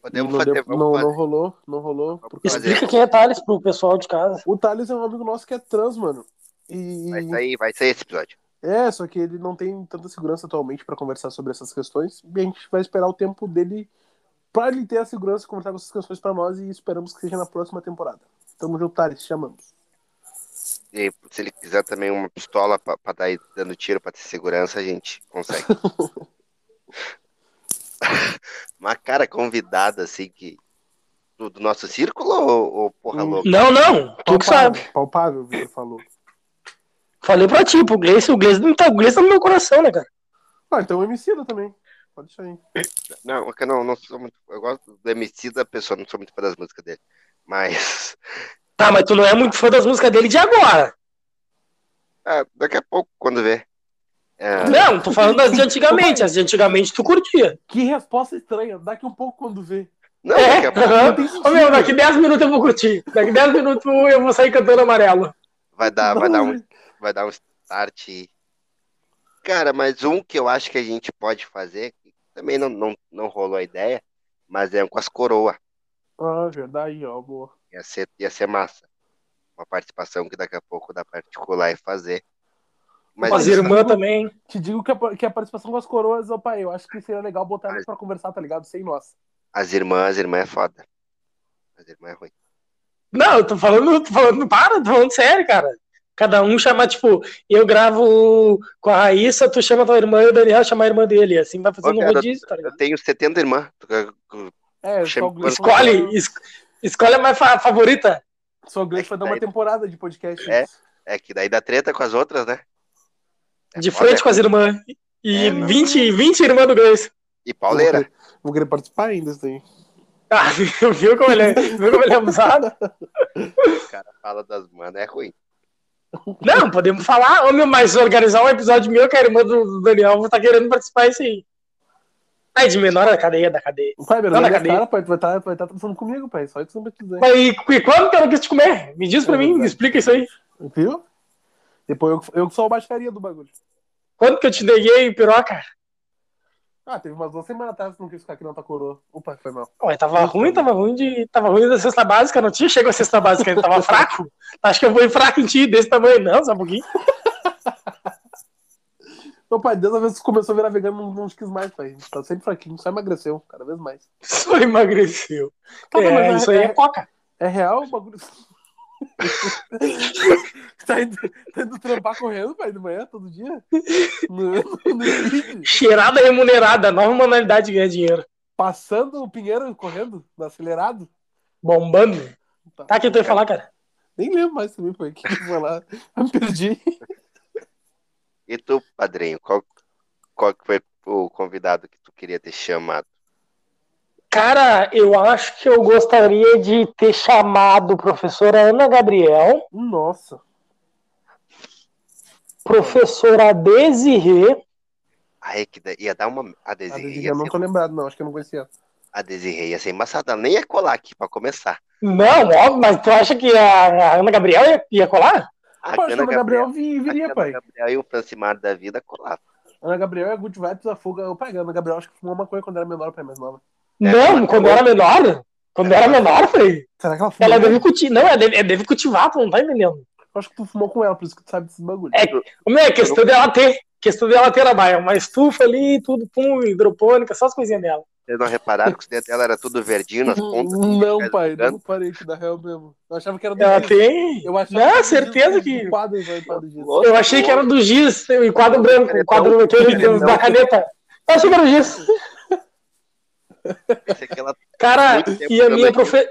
Speaker 1: Podemos
Speaker 2: não,
Speaker 1: fazer,
Speaker 2: deu-
Speaker 1: vamos
Speaker 2: não,
Speaker 1: fazer.
Speaker 2: não rolou, não rolou.
Speaker 3: Explica quem é Thales pro pessoal de casa.
Speaker 2: O Thales é um amigo nosso que é trans, mano. E.
Speaker 1: Vai sair, vai sair esse episódio.
Speaker 2: É, só que ele não tem tanta segurança atualmente pra conversar sobre essas questões. E a gente vai esperar o tempo dele pra ele ter a segurança de conversar com essas questões pra nós e esperamos que seja na próxima temporada. Tamo junto, Thales, chamamos.
Speaker 1: E se ele quiser também uma pistola pra, pra dar dando tiro pra ter segurança, a gente consegue. [LAUGHS] [LAUGHS] uma cara convidada assim que. Do, do nosso círculo ou, ou porra
Speaker 2: Hum.
Speaker 1: louca?
Speaker 3: Não, não, tu que sabe.
Speaker 2: Palpável, o Victor falou.
Speaker 3: Falei pra ti, pro Gleice, o Gleice não tá, o Gleice tá no meu coração, né, cara?
Speaker 2: Ah, então o Emicida também. Pode deixar aí.
Speaker 1: Não, é eu não, não sou muito. Eu gosto do MC da pessoa, não sou muito fã das músicas dele. Mas.
Speaker 3: Tá, mas tu não é muito fã das músicas dele de agora.
Speaker 1: ah, daqui a pouco, quando vê. É,
Speaker 3: Não, tô falando das de antigamente. As de antigamente tu curtia.
Speaker 2: Que resposta estranha. Daqui um pouco quando vê.
Speaker 1: não,
Speaker 3: É,
Speaker 1: daqui a pouco
Speaker 3: aham.
Speaker 2: Não tem sentido.
Speaker 3: Ô, meu, daqui 10 minutos eu vou curtir. Daqui 10 minutos eu vou sair cantando amarelo.
Speaker 1: vai dar, vai dar um vai dar um start. Cara, mas um que eu acho que a gente pode fazer, que também não, não, não rolou a ideia, mas é um com as coroas.
Speaker 2: Ah, verdade, ó, boa.
Speaker 1: Ia ser, ia ser massa. Uma participação que daqui a pouco dá pra articular e fazer. Mas
Speaker 3: As
Speaker 1: isso-
Speaker 3: irmãs também.
Speaker 2: Te digo que a, que a participação com as coroas, ó, pai, eu acho que seria legal botar elas pra conversar, tá ligado? Sem nós.
Speaker 1: as irmãs, as irmãs é foda. As irmãs é ruim.
Speaker 3: Não, eu tô falando, tô falando, para, tô falando sério, cara. Cada um chama, tipo, eu gravo com a Raíssa, tu chama tua irmã e o Daniel chama a irmã dele. Assim vai fazendo
Speaker 1: Ô,
Speaker 3: um rodízio, tá
Speaker 1: Eu
Speaker 3: ligado?
Speaker 1: tenho 70 irmãs.
Speaker 2: É,
Speaker 1: Chama-
Speaker 3: Escolhe, es- escolhe a mais fa- favorita.
Speaker 2: Só o Gleice vai dar uma temporada de podcast.
Speaker 1: É. É que daí dá treta com as outras, né? É
Speaker 3: De frente com as irmãs. E
Speaker 1: É, não.
Speaker 3: 20, 20 irmãs do Grace.
Speaker 1: E pauleira.
Speaker 2: Vou querer, vou querer participar ainda disso daí.
Speaker 3: Ah, [LAUGHS] viu como ele é, viu como ele é abusado?
Speaker 1: O cara fala das manas, é ruim.
Speaker 3: Não, podemos falar, ô, meu, mas organizar um episódio meu, que a irmã do Daniel tá querendo participar disso aí. Aí, de menor da cadeia, da cadeia.
Speaker 2: Pai, meu
Speaker 3: Não, na
Speaker 2: Deus,
Speaker 3: cadeia.
Speaker 2: cara, pai, tu vai estar vai tá transando comigo, pai. Só isso que você não vai dizer.
Speaker 3: Mas e, e quando que ela quis te comer? Me diz pra
Speaker 2: É
Speaker 3: mim,
Speaker 2: verdade.
Speaker 3: me explica isso aí.
Speaker 2: Viu? Depois eu, eu que sou baixaria do bagulho.
Speaker 3: Quando que eu te neguei, piroca?
Speaker 2: Ah, teve umas duas semanas atrás que não quis ficar aqui na tua coroa. Opa, foi mal.
Speaker 3: Ué, tava ruim, tava ruim de. Tava ruim da cesta básica, não tinha chegado a cesta básica, ele tava [LAUGHS] fraco. Acho que eu vou fraco em ti, desse tamanho, não, só um pouquinho. [LAUGHS]
Speaker 2: Meu pai, desde a vez que começou a virar vegano, não, não quis mais, pai. Tá sempre fraquinho, só emagreceu, cada vez mais. [LAUGHS]
Speaker 3: Só emagreceu.
Speaker 2: Tá,
Speaker 3: é,
Speaker 2: mas
Speaker 3: isso
Speaker 2: é-
Speaker 3: aí é
Speaker 2: é-
Speaker 3: coca.
Speaker 2: É real o bagulho. [LAUGHS] tá, indo, tá indo trampar correndo, pai, de manhã, todo dia? No, no
Speaker 3: Cheirada remunerada, nova modalidade de ganhar dinheiro.
Speaker 2: passando o Pinheiro correndo, no acelerado.
Speaker 3: Bombando. Tá, o que tu ia falar, cara?
Speaker 2: Nem lembro mais também, pai. O que que eu ia falar? Eu me perdi.
Speaker 1: E tu, padrinho, qual, qual que foi o convidado que tu queria ter chamado?
Speaker 3: Cara, eu acho que eu gostaria de ter chamado professora Ana Gabriel,
Speaker 2: Nossa.
Speaker 3: professora Desirê,
Speaker 1: Aí que ia dar uma. A
Speaker 2: A
Speaker 1: Desirê
Speaker 2: eu não
Speaker 1: ser,
Speaker 2: tô lembrado, não. Acho que eu não conhecia.
Speaker 1: a Desirê ia ser embaçada. Ela nem ia colar aqui pra começar.
Speaker 3: Não, óbvio, mas tu acha que a, Ana Gabriel ia, ia colar?
Speaker 1: A
Speaker 2: Pô, acho que a
Speaker 1: Ana
Speaker 2: Ana Gabriel
Speaker 1: a
Speaker 2: viria,
Speaker 1: Ana
Speaker 2: pai.
Speaker 1: Gabriel e o Francimar da vida colava.
Speaker 2: Ana Gabriel é good vibes a fuga. Pai, a Ana Gabriel acho que fumou maconha quando era menor, pai, mais nova.
Speaker 1: É,
Speaker 3: não, quando era menor. Quando era menor, foi.
Speaker 2: Será que ela fumou?
Speaker 3: Ela deve cultivar. Não, ela deve, ela deve cultivar, tu não tá entendendo.
Speaker 2: Eu acho que tu fumou com ela, por isso que tu sabe desses bagulhos.
Speaker 3: É, o meu, é questão dela ter. Questão dela ter a baia, uma estufa ali, tudo, pum, hidropônica, só as coisinhas dela.
Speaker 1: Vocês não repararam que os dedos dela era tudo verdinho nas pontas?
Speaker 2: Não,
Speaker 1: Pés
Speaker 2: pai, não parei que da real mesmo. Eu achava que era do
Speaker 3: Ela
Speaker 2: Giz.
Speaker 3: tem.
Speaker 2: Eu achava
Speaker 3: Não,
Speaker 2: que era do
Speaker 3: certeza que-
Speaker 2: do quadro, do.
Speaker 3: Eu achei que era do giz, o quadro branco, o quadro aquele
Speaker 1: Canetão.
Speaker 3: da caneta. Eu achei que era o giz.
Speaker 1: Ela
Speaker 3: Cara, e a minha profe...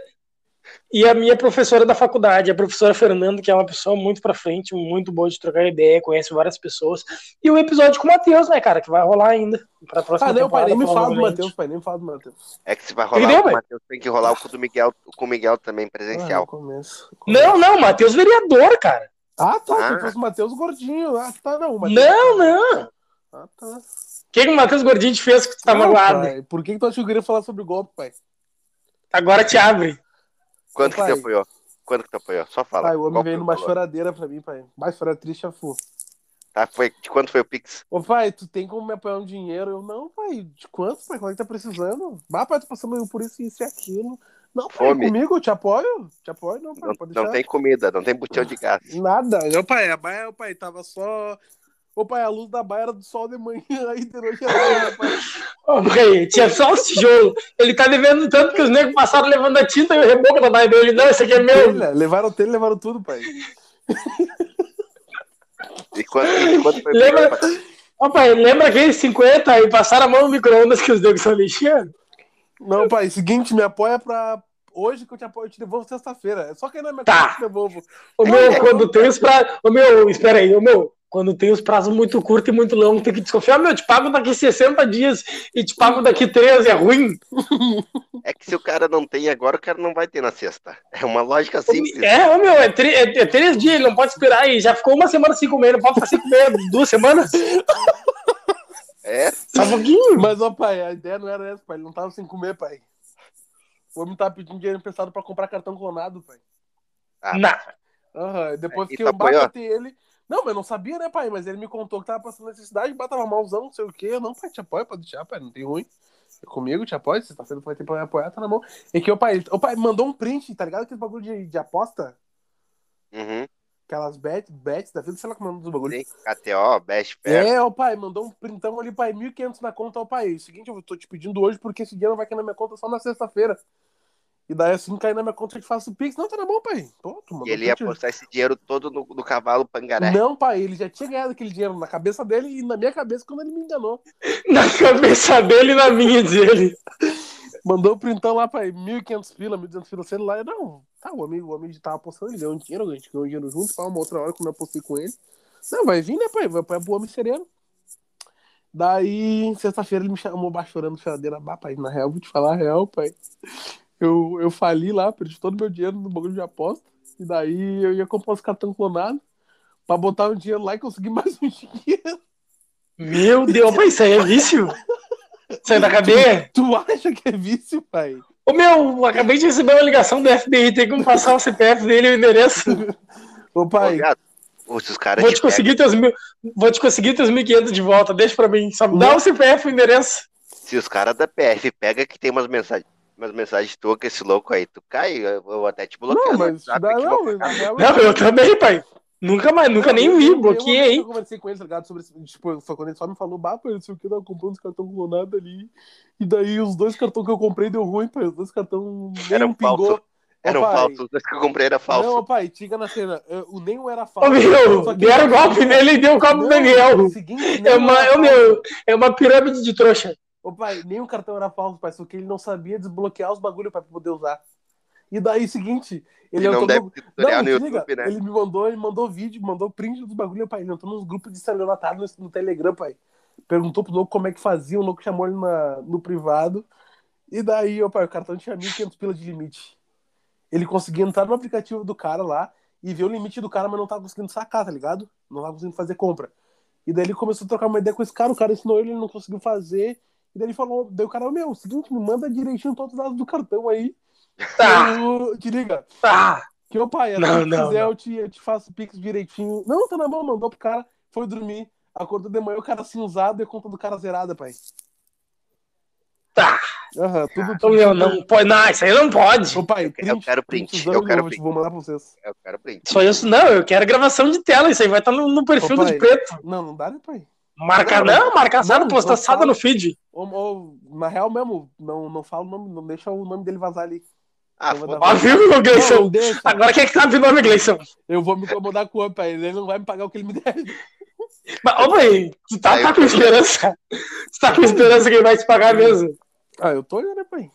Speaker 3: E a minha professora da faculdade, a professora Fernanda, que é uma pessoa muito pra frente, muito boa de trocar ideia, conhece várias pessoas. E o episódio com o Matheus, né, cara, que vai rolar ainda. Pra próxima
Speaker 2: Ah, não, pai, nem me fala do. Matheus, pai, nem me fala do Matheus.
Speaker 1: É que se vai
Speaker 3: Entendeu,
Speaker 1: rolar o
Speaker 3: velho?
Speaker 1: Matheus, tem que rolar o com o do Miguel, com o Miguel também
Speaker 2: Ah,
Speaker 1: presencial.
Speaker 2: no começo.
Speaker 3: Não, não, Matheus vereador, cara.
Speaker 2: Ah, tá,
Speaker 1: Ah.
Speaker 2: se fosse o Matheus gordinho. Ah, tá, não. o Matheus-
Speaker 3: Não, não.
Speaker 2: Ah, tá.
Speaker 3: O que, que o Matheus Gordinho te fez que tu tá
Speaker 2: Não,
Speaker 3: magoado?
Speaker 2: pai, Por que, que tu acha que eu queria falar sobre golpe, pai?
Speaker 3: Agora te abre.
Speaker 1: Quanto que
Speaker 2: Pai.
Speaker 1: tu apoiou? Quanto que tu apoiou? Só fala.
Speaker 2: Pai, o homem veio
Speaker 1: o
Speaker 2: numa
Speaker 1: valor?
Speaker 2: choradeira pra mim, pai. Mais fora triste a fu.
Speaker 1: Tá, foi, de quanto foi o Pix?
Speaker 2: Ô, pai, tu tem como me apoiar um dinheiro? Eu, não, pai, de quanto, pai? Qual é que tá precisando? Bah, pai, tô passando por isso, isso e aquilo. Não, pai,
Speaker 1: Fome.
Speaker 2: comigo, eu te apoio? Te apoio, não, pai,
Speaker 1: Não,
Speaker 2: pode
Speaker 1: não tem comida, não tem botão de gás.
Speaker 2: Nada. Meu pai, a baia, pai, tava só... Ô, pai, a luz da baia era do sol de manhã, [LAUGHS] aí de noite era pai.
Speaker 3: Ô, pai, tinha só os tijolos. Ele tá devendo tanto que os negros passaram levando a tinta e o reboco da baia dele. Não, esse aqui é meu.
Speaker 2: Telha, levaram telha, levaram tudo, pai.
Speaker 1: E quanto, e quanto foi o
Speaker 3: Lembra-
Speaker 1: Pix?
Speaker 3: Ô, pai, lembra aqueles 50 e passaram a mão no micro-ondas que os negros são lixando?
Speaker 2: Não, pai, seguinte, me apoia pra... Hoje que eu te apoio, eu te devolvo sexta-feira. É só cair na minha
Speaker 3: Tá.
Speaker 2: que eu te devolvo.
Speaker 3: O meu, quando tem os prazos. O meu, espera aí, o meu. Quando tem os prazos muito curtos e muito longos, tem que desconfiar. Meu, eu te pago daqui 60 dias e te pago daqui 13, é ruim. [LAUGHS]
Speaker 1: É que se o cara não tem agora, o cara não vai ter na sexta. É uma lógica simples.
Speaker 3: É, meu, é, é- é três dias, ele não pode esperar aí. Já ficou uma semana sem comer, não pode ficar sem comer [LAUGHS] duas semanas? [LAUGHS]
Speaker 1: É,
Speaker 3: Só um pouquinho.
Speaker 2: Mas, ó, pai, a ideia não era essa, pai. Ele não tava sem comer, pai. O homem tava pedindo dinheiro emprestado pra comprar cartão clonado, pai.
Speaker 3: Não.
Speaker 2: Aham, depois
Speaker 1: E
Speaker 2: que eu bati ele. Não, mas eu não sabia, né, pai? Mas ele me contou que tava passando necessidade, batava malzão, não sei o quê. Eu, Não, pai, te apoio, pode deixar, pai, não tem ruim. É Comigo, te apoio, sexta-feira tu vai ter pra me apoiar, tá na mão. É que o pai, o pai mandou um print, tá ligado? Aquele bagulho de, de aposta,
Speaker 1: uhum.
Speaker 2: aquelas bet, bets da vida, sei lá como é o nome do bagulho.
Speaker 1: Sim, KTO, Best Fair.
Speaker 2: É, o pai, mandou um printão ali, pai, 1.500 na conta, ó, pai. O seguinte, eu tô te pedindo hoje porque esse dinheiro vai cair na minha conta só na sexta-feira. E daí, assim, cair na minha conta, eu te faço o Pix. Não, tá na mão, pai. Tu mandou
Speaker 1: E ele ia apostar esse dinheiro todo no, no cavalo pangaré.
Speaker 2: Não, pai, ele já tinha ganhado aquele dinheiro na cabeça dele e na minha cabeça quando ele me enganou. [LAUGHS]
Speaker 3: Na cabeça dele e na minha dele.
Speaker 2: Mandou o printão lá, pai, 1.500 pila, 1.200 pila celular. Eu, Não, tá, o amigo, o amigo tava apostando, ele ganhou um dinheiro, a gente ganhou dinheiro junto, pá, uma outra hora quando eu apostei com ele. Não, vai vir, né, pai? Vai apoiar pro homem sereno. Daí, sexta-feira, ele me chamou baixo chorando choradeira. Bah, pai, na real, vou te falar a real, pai. Eu, eu fali lá, perdi todo o meu dinheiro no bagulho de aposta. E daí eu ia comprar os cartão clonados pra botar um dinheiro lá e conseguir [LAUGHS] mais um dinheiro.
Speaker 3: Meu Deus, pai, isso aí é vício? Sai da cadeia?
Speaker 2: Tu acha que é vício, pai?
Speaker 3: Ô meu, acabei de receber uma ligação do FBI, tem como passar o CPF dele e o endereço.
Speaker 2: Ô, pai,
Speaker 1: Obrigado. Ô, Se os caras
Speaker 3: Vou
Speaker 1: te
Speaker 3: conseguir teus mil, vou te conseguir teus 1.500 de volta, deixa pra mim. Só me dá o CPF e o endereço.
Speaker 1: se os caras da PF pega que tem umas mensagens, umas mensagens tuas com esse louco aí, tu cai, eu vou até te bloquear.
Speaker 2: não, mas dá, não,
Speaker 3: Não, eu também, pai. Nunca mais, nunca nem
Speaker 2: eu-
Speaker 3: vi,
Speaker 2: eu- eu-
Speaker 3: bloqueei.
Speaker 2: Eu conversei com ele, tá ligado? Sobre tipo, foi quando ele só me falou, bah, pai, não sei o que, eu tava comprando uns cartões clonados ali. E daí os dois cartões que eu comprei deu ruim, pai. Os dois cartões nem
Speaker 1: Eram
Speaker 2: um pingou.
Speaker 1: falsos. Era um
Speaker 2: Ô,
Speaker 1: falso. Os dois que eu comprei era falso.
Speaker 2: Não, pai, tiga na cena. O nenhum era
Speaker 3: Ô
Speaker 2: falso.
Speaker 3: meu,
Speaker 2: só que-
Speaker 3: deram golpe nele e deu o golpe
Speaker 2: Não,
Speaker 3: do Daniel.
Speaker 2: seguinte,
Speaker 3: É uma,
Speaker 2: era
Speaker 3: ô, meu, é uma pirâmide de trouxa.
Speaker 2: Ô pai, nem o cartão era falso, pai, só que ele não sabia desbloquear os bagulho pra poder usar. E daí, seguinte, ele
Speaker 1: E não
Speaker 2: entrou
Speaker 1: deve
Speaker 2: no- Não,
Speaker 1: no
Speaker 2: se liga,
Speaker 1: YouTube, né?
Speaker 2: Ele me mandou, ele mandou vídeo, mandou print dos bagulho, pai. Ele entrou nos grupos de estelionatário no, no Telegram, pai. Perguntou pro louco como é que fazia, o louco chamou ele na, no privado. E daí, ô pai, o cartão tinha 1.500 pila de limite. Ele conseguia entrar no aplicativo do cara lá e ver o limite do cara, mas não tava conseguindo sacar, tá ligado? Não tava conseguindo fazer compra. E daí ele começou a trocar uma ideia com esse cara, o cara ensinou ele, ele não conseguiu fazer. E daí ele falou, daí o cara, meu, seguinte, me manda direitinho todos os dados do cartão aí.
Speaker 3: Tá,
Speaker 2: Eu- te liga.
Speaker 3: tá.
Speaker 2: Que, ô pai,
Speaker 3: Não,
Speaker 2: se
Speaker 3: não,
Speaker 2: quiser
Speaker 3: não.
Speaker 2: eu te, eu te faço pix direitinho. Não, tá na mão, mandou pro cara, foi dormir. Acordou de manhã, o cara cinzado e a conta do cara zerada, pai.
Speaker 3: Tá.
Speaker 2: Aham, tudo,
Speaker 3: Ô, meu, não pode. Não, isso aí não pode.
Speaker 2: Ô pai,
Speaker 1: Eu quero print,
Speaker 2: usando,
Speaker 1: eu quero
Speaker 2: vou,
Speaker 1: print.
Speaker 2: vou mandar pra vocês.
Speaker 1: Eu quero print.
Speaker 3: Só isso, não, eu quero gravação de tela. Isso aí vai estar no, no perfil
Speaker 2: Ô,
Speaker 3: do
Speaker 2: pai.
Speaker 3: de preto.
Speaker 2: Não, não dá, né, pai?
Speaker 3: Marca,
Speaker 2: Não,
Speaker 3: não, marca assado,
Speaker 2: não,
Speaker 3: posta assada no feed.
Speaker 2: Ou, ou, na real mesmo, não, não fala o nome, não deixa o nome dele vazar ali.
Speaker 1: Ah,
Speaker 3: Ó, viu, Gleison? Agora quem é que sabe o nome, Gleison?
Speaker 2: Eu vou me incomodar com o pai. Ele não vai me pagar o que ele me deve.
Speaker 3: Mas, Ô, pai, tu tá,
Speaker 1: Aí
Speaker 3: tá com
Speaker 1: tô-
Speaker 3: esperança? Tu tá com esperança que ele vai te pagar mesmo?
Speaker 2: Ah, eu tô, né, pai?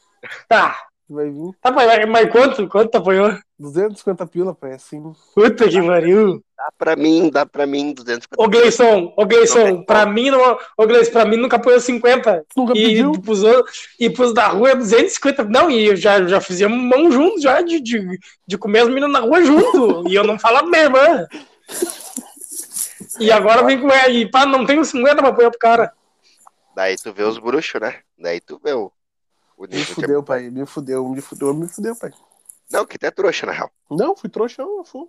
Speaker 3: Tá.
Speaker 2: Vai vir
Speaker 3: Tá, pai, mas- mas quanto? Quanto tu apanhou?
Speaker 2: 250 pila, pai, assim.
Speaker 3: Puta que pariu.
Speaker 1: Dá pra mim, dá pra mim 250.
Speaker 3: Ô, Gleison, ô, Gleison, pra mim, não, ô, Gleison, pra mim nunca apanhou 50.
Speaker 2: Nunca
Speaker 3: E
Speaker 2: pediu?
Speaker 3: pros, e pros da rua é 250. Não, e eu já, já fizemos mão junto já de, de, de comer as meninas na rua junto. [LAUGHS] e eu não falo minha irmã. E agora vem com ela. E pá, não tenho 50 pra apanhar pro cara.
Speaker 1: Daí tu vê os bruxos, né? Daí tu vê o. o
Speaker 2: Me
Speaker 1: de-
Speaker 2: fudeu, pai. Me fudeu, me fudeu, me fudeu, pai.
Speaker 1: Não, que tu é trouxa, na real.
Speaker 2: Não, fui trouxão, eu fui.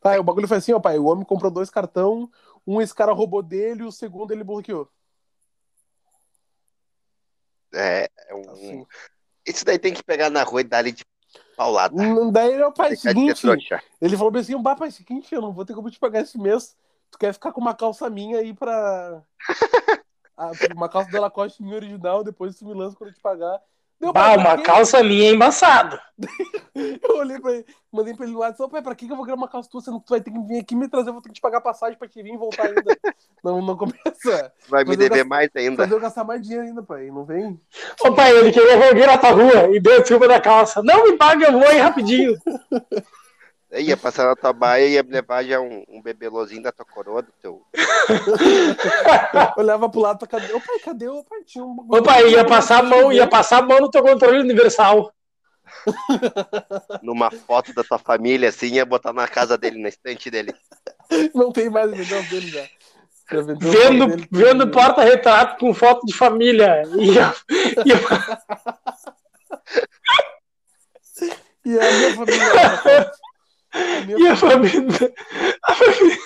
Speaker 2: Tá, o bagulho foi assim, ó, pai. O homem comprou dois cartão, um esse cara roubou dele e o segundo ele bloqueou.
Speaker 1: É, é um.
Speaker 2: Assim.
Speaker 1: Isso daí tem que pegar na rua e dar ali de paulada.
Speaker 2: Daí, ó, pai,
Speaker 1: ser
Speaker 2: seguinte, ele falou assim, bah, pai, seguinte, eu não vou ter como te pagar esse mês. Tu quer ficar com uma calça minha aí pra... Uma calça da Lacoste minha original, depois tu me lança quando eu te pagar. Deu,
Speaker 3: Bah,
Speaker 2: pai, pra
Speaker 3: uma calça minha é embaçado. [LAUGHS]
Speaker 2: Eu olhei pra ele, mandei pra ele no WhatsApp, pai, pra que que eu vou criar uma calça tua, sendo que tu vai ter que vir aqui me trazer, eu vou ter que te pagar passagem pra te vir e voltar ainda. [LAUGHS] não, não começa.
Speaker 1: Vai me
Speaker 2: Mas
Speaker 1: dever mais ainda.
Speaker 2: Fazer eu gastar mais dinheiro ainda, pai, não vem?
Speaker 3: Ô pai, ele queria voltar na tua rua e deu desculpa da calça. Não me paga, eu vou aí rapidinho. [LAUGHS]
Speaker 1: Eu ia passar na tua baia e ia levar já um, um bebelozinho da tua coroa, do teu.
Speaker 2: Eu olhava pro lado, cadê? Ô, pai, cadê? Ô, pai, tinha um bagulho-
Speaker 3: Ô pai, ia passar a mão, ia passar a mão no teu controle universal.
Speaker 1: numa foto da tua família, assim, ia botar na casa dele, na estante dele.
Speaker 2: Não tem mais o negócio dele já. O
Speaker 3: Vendo,
Speaker 2: dele.
Speaker 3: vendo porta-retrato com foto de família. E, a- e a- [LAUGHS]
Speaker 2: E a minha família. A minha
Speaker 3: e a família. a família-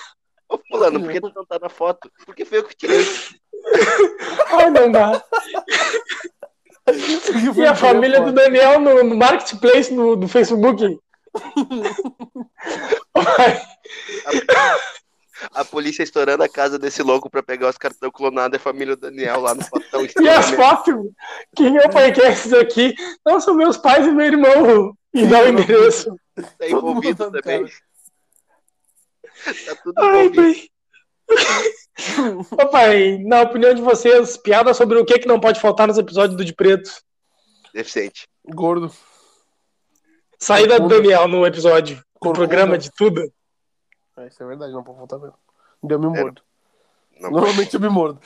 Speaker 1: Ô, fulano, por que tu não tá na foto? Porque foi eu que tirei.
Speaker 3: Ai, não dá. E a família do. Daniel no, no marketplace no, do Facebook. Pai,
Speaker 1: A polícia estourando a casa desse louco pra pegar os cartões clonados é a família do Daniel lá no fotão.
Speaker 3: E as fotos? Quem é o pai que é esses aqui? Não, são meus pais e meu irmão. E dá o endereço.
Speaker 1: Tá envolvido
Speaker 2: Todo mundo,
Speaker 1: também. Tá tudo
Speaker 3: Ai,
Speaker 1: envolvido.
Speaker 3: pai. Ô, pai, na opinião de vocês, piada sobre o que, que não pode faltar nos episódios do De Preto?
Speaker 1: Deficiente.
Speaker 2: Gordo.
Speaker 3: Saída do Daniel no episódio. Do
Speaker 2: Corcunda.
Speaker 3: programa de tudo.
Speaker 2: É, isso é verdade, não pode voltar mesmo. Eu me mordo.
Speaker 1: Não,
Speaker 2: Normalmente eu me mordo.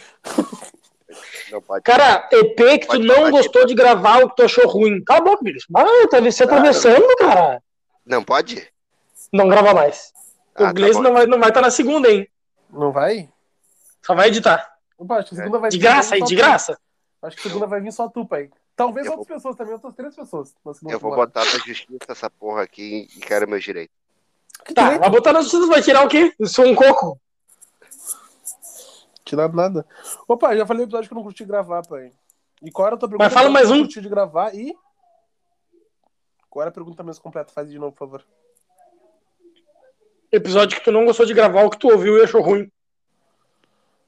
Speaker 1: Não pode.
Speaker 3: Cara, EP que tu
Speaker 1: Pode
Speaker 3: não gostou de gravar o que tu achou ruim. Cala a boca, Gleice. Ah, tá se atravessando, cara.
Speaker 1: Não pode?
Speaker 3: Não grava mais.
Speaker 1: Ah,
Speaker 3: o
Speaker 1: tá
Speaker 3: Gleice
Speaker 1: bom.
Speaker 3: não vai não vai estar na segunda, hein?
Speaker 2: Não vai?
Speaker 3: Só vai editar.
Speaker 2: Opa, acho que a segunda vai
Speaker 3: De graça aí, de
Speaker 2: tu.
Speaker 3: graça.
Speaker 2: Acho que a segunda vai vir só tu, pai. Talvez
Speaker 1: Eu
Speaker 2: outras pessoas também, outras três pessoas.
Speaker 1: Eu vou botar na justiça essa porra aqui e quero meu direito.
Speaker 2: Que
Speaker 3: Tá,
Speaker 2: direito?
Speaker 3: vai botar na justiça, vai tirar o quê? Eu sou um coco.
Speaker 2: Tirar nada. Opa, já falei no episódio que eu não curti gravar, pai. E qual era a tua pergunta?
Speaker 3: Mas fala mais
Speaker 2: eu não
Speaker 3: um.
Speaker 2: curti de gravar e. Qual era a pergunta mesmo completa? Faz de novo, por favor.
Speaker 3: Episódio que tu não gostou de gravar, o que tu ouviu e achou ruim.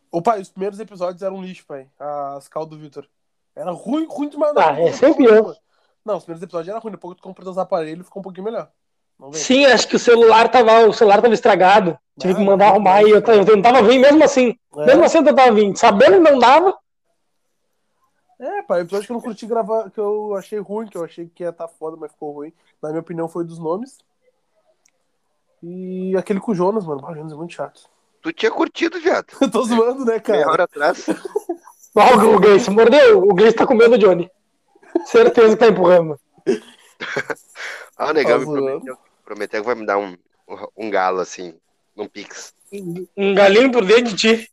Speaker 2: Opa, os primeiros episódios eram um lixo, pai. As cal do Victor. Era ruim, ruim demais.
Speaker 3: Ah,
Speaker 2: não.
Speaker 3: é sempre eu.
Speaker 2: Não, os primeiros episódios eram ruins. Depois que tu comprou os aparelhos, ficou um pouquinho melhor.
Speaker 3: Sim, acho que o celular tava, o celular tava estragado. Tive que
Speaker 2: Ah,
Speaker 3: mandar arrumar e eu, eu tentava vir mesmo assim.
Speaker 2: É.
Speaker 3: Mesmo assim eu tentava vir. Sabendo que não dava.
Speaker 2: É, pai, episódio que eu não curti gravar, que eu achei ruim, que eu achei que ia estar foda, mas ficou ruim. Na minha opinião, foi dos nomes. E aquele com o Jonas, mano. Ah, O Jonas é muito chato.
Speaker 1: Tu tinha curtido, viado. [LAUGHS]
Speaker 2: Eu tô zoando, né,
Speaker 1: Meia
Speaker 2: cara?
Speaker 1: hora atrás. [LAUGHS]
Speaker 3: Ó, o Gleice mordeu. O Gleice tá comendo o Johnny. Certeza que tá empurrando. [LAUGHS]
Speaker 1: Ah, o negão
Speaker 2: Tá
Speaker 1: me prometeu, prometeu que vai me dar um, um galo, assim, num pix.
Speaker 3: Um galinho por dentro de ti.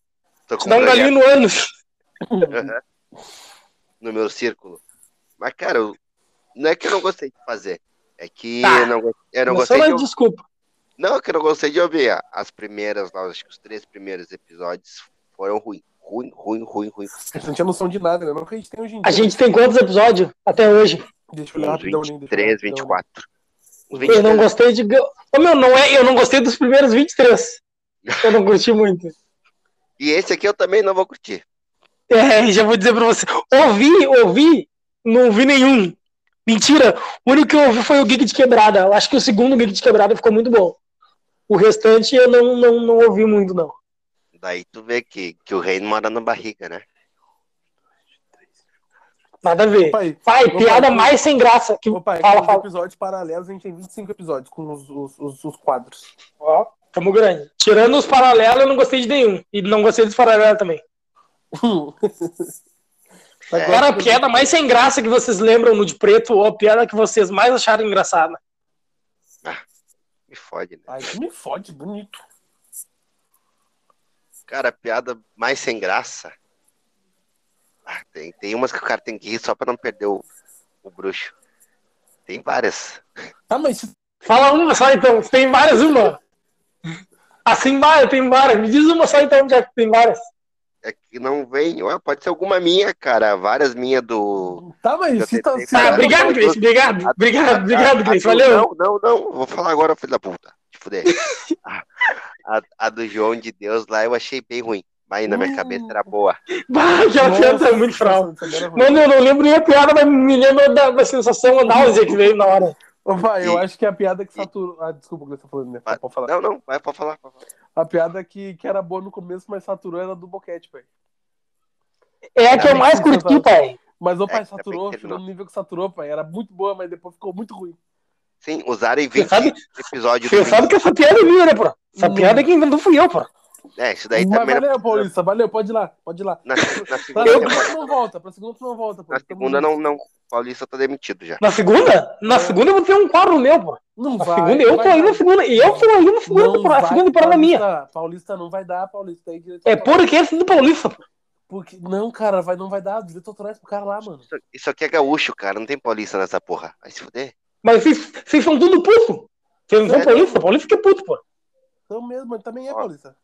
Speaker 1: Tô
Speaker 3: Te
Speaker 1: com
Speaker 3: dá um
Speaker 1: um
Speaker 3: galinho no ânus.
Speaker 1: No meu círculo. Mas, cara, eu- não é que eu não gostei de fazer. É que
Speaker 3: Tá.
Speaker 1: eu não, eu não gostei
Speaker 3: só
Speaker 1: de
Speaker 3: desculpa.
Speaker 1: Não, é que eu não gostei de ouvir. As primeiras, lá, acho que os três primeiros episódios foram ruins. Ruim, ruim, ruim, ruim.
Speaker 2: A gente não tinha noção de nada, né? Não que a gente tem hoje em dia.
Speaker 3: A gente tem quantos episódios até hoje?
Speaker 2: Deixa eu olhar rapidão, Lin, deixa eu olhar
Speaker 1: 23,
Speaker 2: rapidão,
Speaker 1: 24. Uns
Speaker 3: Eu não
Speaker 1: 23.
Speaker 3: gostei de. Ô, meu, não é. Eu não gostei dos primeiros 23. Eu não curti muito. [LAUGHS]
Speaker 1: E esse aqui eu também não vou curtir.
Speaker 3: É, já vou dizer pra você. Ouvi, ouvi, não ouvi nenhum. Mentira. O único que eu ouvi foi o Geek de Quebrada. Eu acho que o segundo Geek de Quebrada ficou muito bom. O restante eu não, não, não ouvi muito, não.
Speaker 1: Daí tu vê que, que o reino mora na barriga, né?
Speaker 3: Nada a ver.
Speaker 2: Pai,
Speaker 3: Pai, piada
Speaker 2: pai,
Speaker 3: mais sem graça. Que...
Speaker 2: Pai,
Speaker 3: Fala, fala.
Speaker 2: episódios paralelos, a gente tem 25 episódios com os, os, os, os quadros.
Speaker 3: Ó, tamo grande. Tirando os paralelos, eu não gostei de nenhum. E não gostei dos paralelos também.
Speaker 1: É.
Speaker 3: Era a piada mais sem graça que vocês lembram no de preto ou a piada que vocês mais acharam engraçada?
Speaker 1: Me fode, né?
Speaker 2: Ai, que me fode, bonito.
Speaker 1: Cara, piada mais sem graça. Ah, tem, tem umas que o cara tem que rir só pra não perder o, o bruxo. Tem várias.
Speaker 2: Tá, mas
Speaker 3: Fala uma só então. Tem várias, uma. [LAUGHS] Assim vai, tem várias. Me diz uma só então, já que tem várias.
Speaker 1: É que não vem. Ué, pode ser alguma minha, cara. Várias minhas do.
Speaker 2: Tá, mas se tá.
Speaker 1: tentei
Speaker 2: se
Speaker 1: Cara,
Speaker 2: tá-
Speaker 3: obrigado, Grace. Obrigado. Obrigado, obrigado, Grace.
Speaker 1: do-
Speaker 3: Valeu.
Speaker 1: Não, não, não. Vou falar agora, filho da puta. Te fuder. [LAUGHS] a, a- do João de Deus lá eu achei bem ruim. Mas na minha cabeça era boa. [LAUGHS]
Speaker 3: Bah,
Speaker 2: Nossa,
Speaker 3: piada é muito fraude.
Speaker 2: ruim.
Speaker 3: Mano, eu não lembro nem a piada, mas me lembro da, da sensação, a náusea que veio na hora.
Speaker 2: Ô, pai, eu
Speaker 1: E-
Speaker 2: acho que a piada que saturou. Ah, desculpa o que você tá falando, né?
Speaker 1: Ah,
Speaker 2: Pode falar.
Speaker 1: Não, não. Vai, pode falar. Pode falar.
Speaker 2: A piada que, que era boa no começo, mas saturou era do boquete, pai.
Speaker 3: É a que eu mais curti, pai.
Speaker 2: Mas, ô,
Speaker 1: É,
Speaker 2: pai,
Speaker 1: também
Speaker 2: saturou, chegou no nível que saturou, pai. Era muito boa, mas depois ficou muito ruim.
Speaker 1: Sim, usarem
Speaker 3: Você
Speaker 1: 20
Speaker 3: sabe-
Speaker 1: episódios
Speaker 3: Você sabe que essa piada é minha, né, pô? Essa
Speaker 2: Hum.
Speaker 3: piada quem inventou fui eu, pô.
Speaker 1: É, isso daí
Speaker 2: mas
Speaker 1: também.
Speaker 2: valeu,
Speaker 1: não-
Speaker 2: Paulista, valeu, pode ir lá, pode ir lá.
Speaker 1: Na, na segunda, temporada-
Speaker 2: não volta, pra segunda tu não volta, pô.
Speaker 1: na segunda não, não. Paulista tá demitido já.
Speaker 3: Na segunda? Na
Speaker 2: É.
Speaker 3: segunda eu vou ter um quadro meu, pô.
Speaker 2: Não
Speaker 3: Na
Speaker 2: vai.
Speaker 3: segunda eu
Speaker 2: vai
Speaker 3: tô aí na segunda. E eu tô aí na segunda temporada. A
Speaker 2: vai,
Speaker 3: segunda temporada é minha.
Speaker 2: Paulista, não vai dar, Paulista. Aí, direito
Speaker 3: É por que esse do Paulista, pô.
Speaker 2: Porque, não, cara, vai, não vai dar. Direito autorais pro cara lá, mano.
Speaker 1: Isso, isso aqui é gaúcho, cara. Não tem paulista nessa porra. Vai se fuder.
Speaker 3: Mas vocês, vocês são tudo puto. Vocês não são
Speaker 1: É,
Speaker 3: Paulista? Paulista que é puto, pô.
Speaker 2: Então mesmo, mas também é
Speaker 1: Ó.
Speaker 2: Paulista.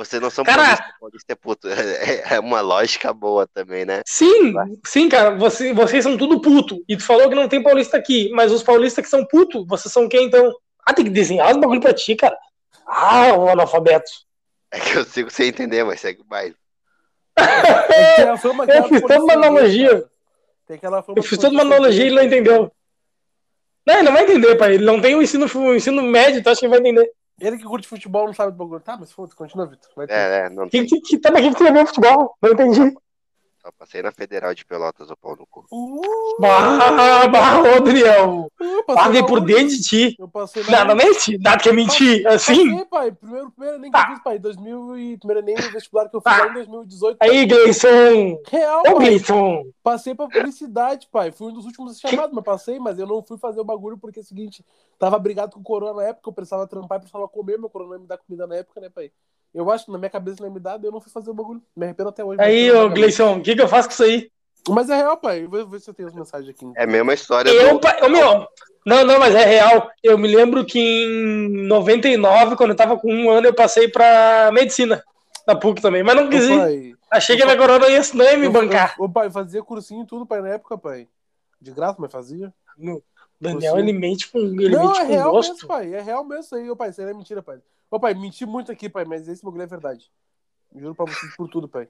Speaker 1: Vocês não são
Speaker 3: Cara-
Speaker 1: paulista, paulista é puto. [LAUGHS] É, é uma lógica boa também, né?
Speaker 3: Sim,
Speaker 1: Vai.
Speaker 3: sim, cara. Você, vocês são tudo puto. E tu falou que não tem Paulista aqui. Mas os paulistas que são puto, vocês são quem então? Ah, tem que desenhar os bagulho pra ti, cara. Ah, o analfabeto.
Speaker 1: É que eu sigo sem entender, mas segue mais.
Speaker 2: É [LAUGHS]
Speaker 3: Eu fiz toda uma analogia. Eu fiz toda uma analogia e ele não entendeu. Não, ele não vai entender, pai. Ele não tem o ensino, o ensino médio, então acho que ele vai entender.
Speaker 2: Ele que curte futebol não sabe do bagulho. Tá, mas foda-se, continua, Vitor.
Speaker 1: É, é, não
Speaker 3: Que,
Speaker 1: tem.
Speaker 3: que, que, tá, mas quem que escreveu futebol? Não entendi.
Speaker 1: Só passei na Federal de Pelotas, o pau no cu.
Speaker 2: Uh,
Speaker 3: Bah, bah, ô, Daniel.
Speaker 2: eu passei
Speaker 3: Paguei por dentro de ti.
Speaker 2: Eu passei na
Speaker 3: Nada, mente. Nada que é mentir. Assim.
Speaker 2: Passei, pai. Primeiro, primeiro Enem que eu
Speaker 3: Tá.
Speaker 2: fiz, pai. 2000 e... Primeiro Enem vestibular que eu fiz
Speaker 3: Tá.
Speaker 2: lá em 2018. pai.
Speaker 3: Aí, Gleison.
Speaker 2: Real,
Speaker 3: Ô. Gleison.
Speaker 2: Passei pra publicidade, pai. Fui um dos últimos chamados, mas passei, mas eu não fui fazer o bagulho porque é o seguinte, tava brigado com o corona na época, eu precisava trampar e precisava comer, meu corona não ia me dar comida na época, né, pai? Eu acho que na minha cabeça não me dar, daí eu não fui fazer o bagulho. Me arrependo até hoje.
Speaker 3: Aí, ô,
Speaker 2: não-
Speaker 3: Gleison. O que, que eu faço com isso aí?
Speaker 2: Mas é real, pai. Eu vou ver se eu tenho as mensagens aqui.
Speaker 1: É a mesma história
Speaker 3: Eu,
Speaker 1: do.
Speaker 3: pa- ô, meu. Não, não, mas é real. Eu me lembro que em 99, quando eu tava com um ano, eu passei pra medicina. Na PUC também. Mas não quis ir.
Speaker 2: pai,
Speaker 3: Achei que a minha corona ia, não ia me
Speaker 2: eu-
Speaker 3: bancar.
Speaker 2: Ô, pai, fazia cursinho e tudo, pai, na época, pai. De graça, mas fazia.
Speaker 3: No- Daniel,
Speaker 2: Você-
Speaker 3: ele mente com, ele
Speaker 2: não,
Speaker 3: mente
Speaker 2: é
Speaker 3: com
Speaker 2: real
Speaker 3: gosto.
Speaker 2: mesmo, pai. É real mesmo isso aí, ô, pai. Isso aí não é mentira, pai. Ô, pai, menti muito aqui, pai, mas esse bagulho é verdade. Juro pra vocês por tudo, pai.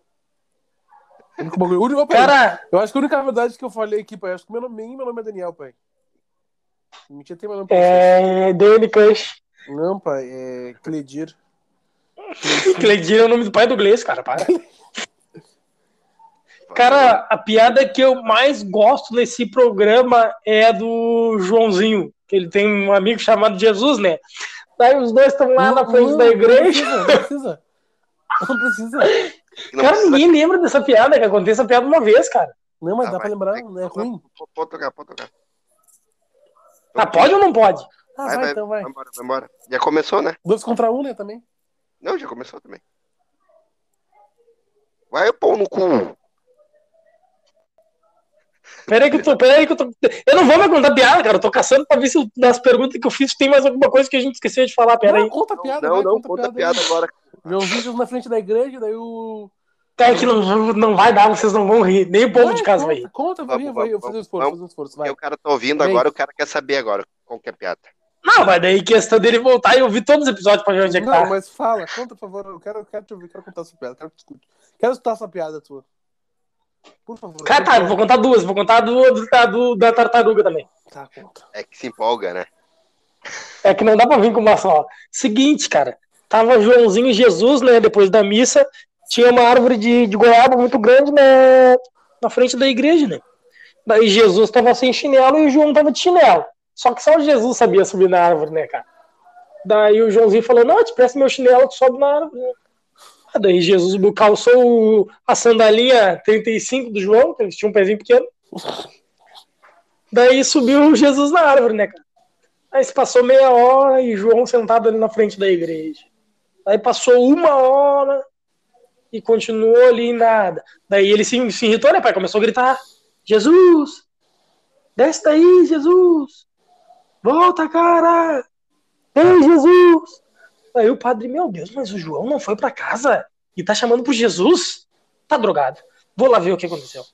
Speaker 2: O único bagulho. pai,
Speaker 3: Cara,
Speaker 2: Eu acho que a única verdade que eu falei aqui, pai, acho que meu nome, nem meu nome é Daniel, pai. Mentira, tem meu nome pra
Speaker 3: é. Cush.
Speaker 2: vocês. Não, pai, é Cledir. [LAUGHS]
Speaker 3: Cleidir é o nome do pai do Gleice, cara. Para. Cara, a piada que eu mais gosto nesse programa é a do Joãozinho, que ele tem um amigo chamado Jesus, né? Daí os dois estão lá na frente da igreja.
Speaker 2: Não precisa, não precisa. Não precisa. [LAUGHS]
Speaker 1: Não
Speaker 3: Cara,
Speaker 1: precisa-
Speaker 3: ninguém lembra dessa piada, que acontece essa piada uma vez, cara.
Speaker 2: Não, mas
Speaker 1: Ah,
Speaker 2: dá
Speaker 1: vai,
Speaker 2: pra lembrar, não é ruim.
Speaker 1: Pode tocar, pode tocar.
Speaker 3: Ah, pode ou não pode?
Speaker 2: Ah,
Speaker 1: Vai,
Speaker 2: vai,
Speaker 1: vai,
Speaker 2: então vai.
Speaker 1: vai embora, vai embora. Já começou, né?
Speaker 2: Dois contra um, né, também.
Speaker 1: Não, já começou também. Vai, pau no cu.
Speaker 3: Peraí que eu tô. Peraí que eu tô. Eu não vou me contar piada, cara. Eu tô caçando pra ver se das perguntas que eu fiz tem mais alguma coisa que a gente esqueceu de falar. Peraí.
Speaker 2: Não, conta a piada,
Speaker 1: não,
Speaker 2: vai,
Speaker 1: não,
Speaker 2: conta,
Speaker 1: conta piada
Speaker 2: aí.
Speaker 1: agora.
Speaker 2: Joãozinho Jesus na frente da igreja, daí o.
Speaker 3: Cara, que não, não vai dar, vocês não vão rir. Nem o povo de
Speaker 2: Vai,
Speaker 3: casa vai
Speaker 2: conta,
Speaker 3: rir.
Speaker 2: Conta, vai,
Speaker 1: Vamos,
Speaker 2: vai, eu
Speaker 1: vamos,
Speaker 2: vou fazer um esforço, fazer um esforço, vai.
Speaker 1: o cara tá ouvindo agora, o cara quer saber agora qual que é a piada.
Speaker 3: Não, mas daí questão dele voltar e ouvir todos os episódios pra ver onde é que
Speaker 2: Não,
Speaker 3: tá.
Speaker 2: mas fala, conta, por favor. Eu quero, eu quero te ouvir, quero contar essa piada, quero que tu escute. Quero escutar essa piada tua. Por favor.
Speaker 3: Cara, tá, vou contar duas. Vou contar do, do, da- do- da tartaruga também.
Speaker 2: Tá, conta.
Speaker 1: É que se empolga, né?
Speaker 3: É que não dá pra vir com uma só. Seguinte, cara. Tava Joãozinho e Jesus, né? Depois da missa. Tinha uma árvore de, de goiaba muito grande na, na frente da igreja, né? Daí Jesus tava sem chinelo e o João tava de chinelo. Só que só o Jesus sabia subir na árvore, né, cara? Daí o Joãozinho falou: Não, te presto meu chinelo, tu sobe na árvore. né? Ah, Daí Jesus calçou a sandalinha 35 do João, que eles tinham um pezinho pequeno. Daí subiu Jesus na árvore, né, cara? Aí se passou meia hora e João sentado ali na frente da igreja. Aí passou uma hora e continuou ali nada. Daí ele se, se irritou, né, pai? Começou a gritar: Jesus! Desce daí, Jesus! Volta, cara! Ei, Jesus! Aí o padre, meu Deus, mas o João não foi pra casa e tá chamando pro Jesus? Tá drogado. Vou lá ver o que aconteceu.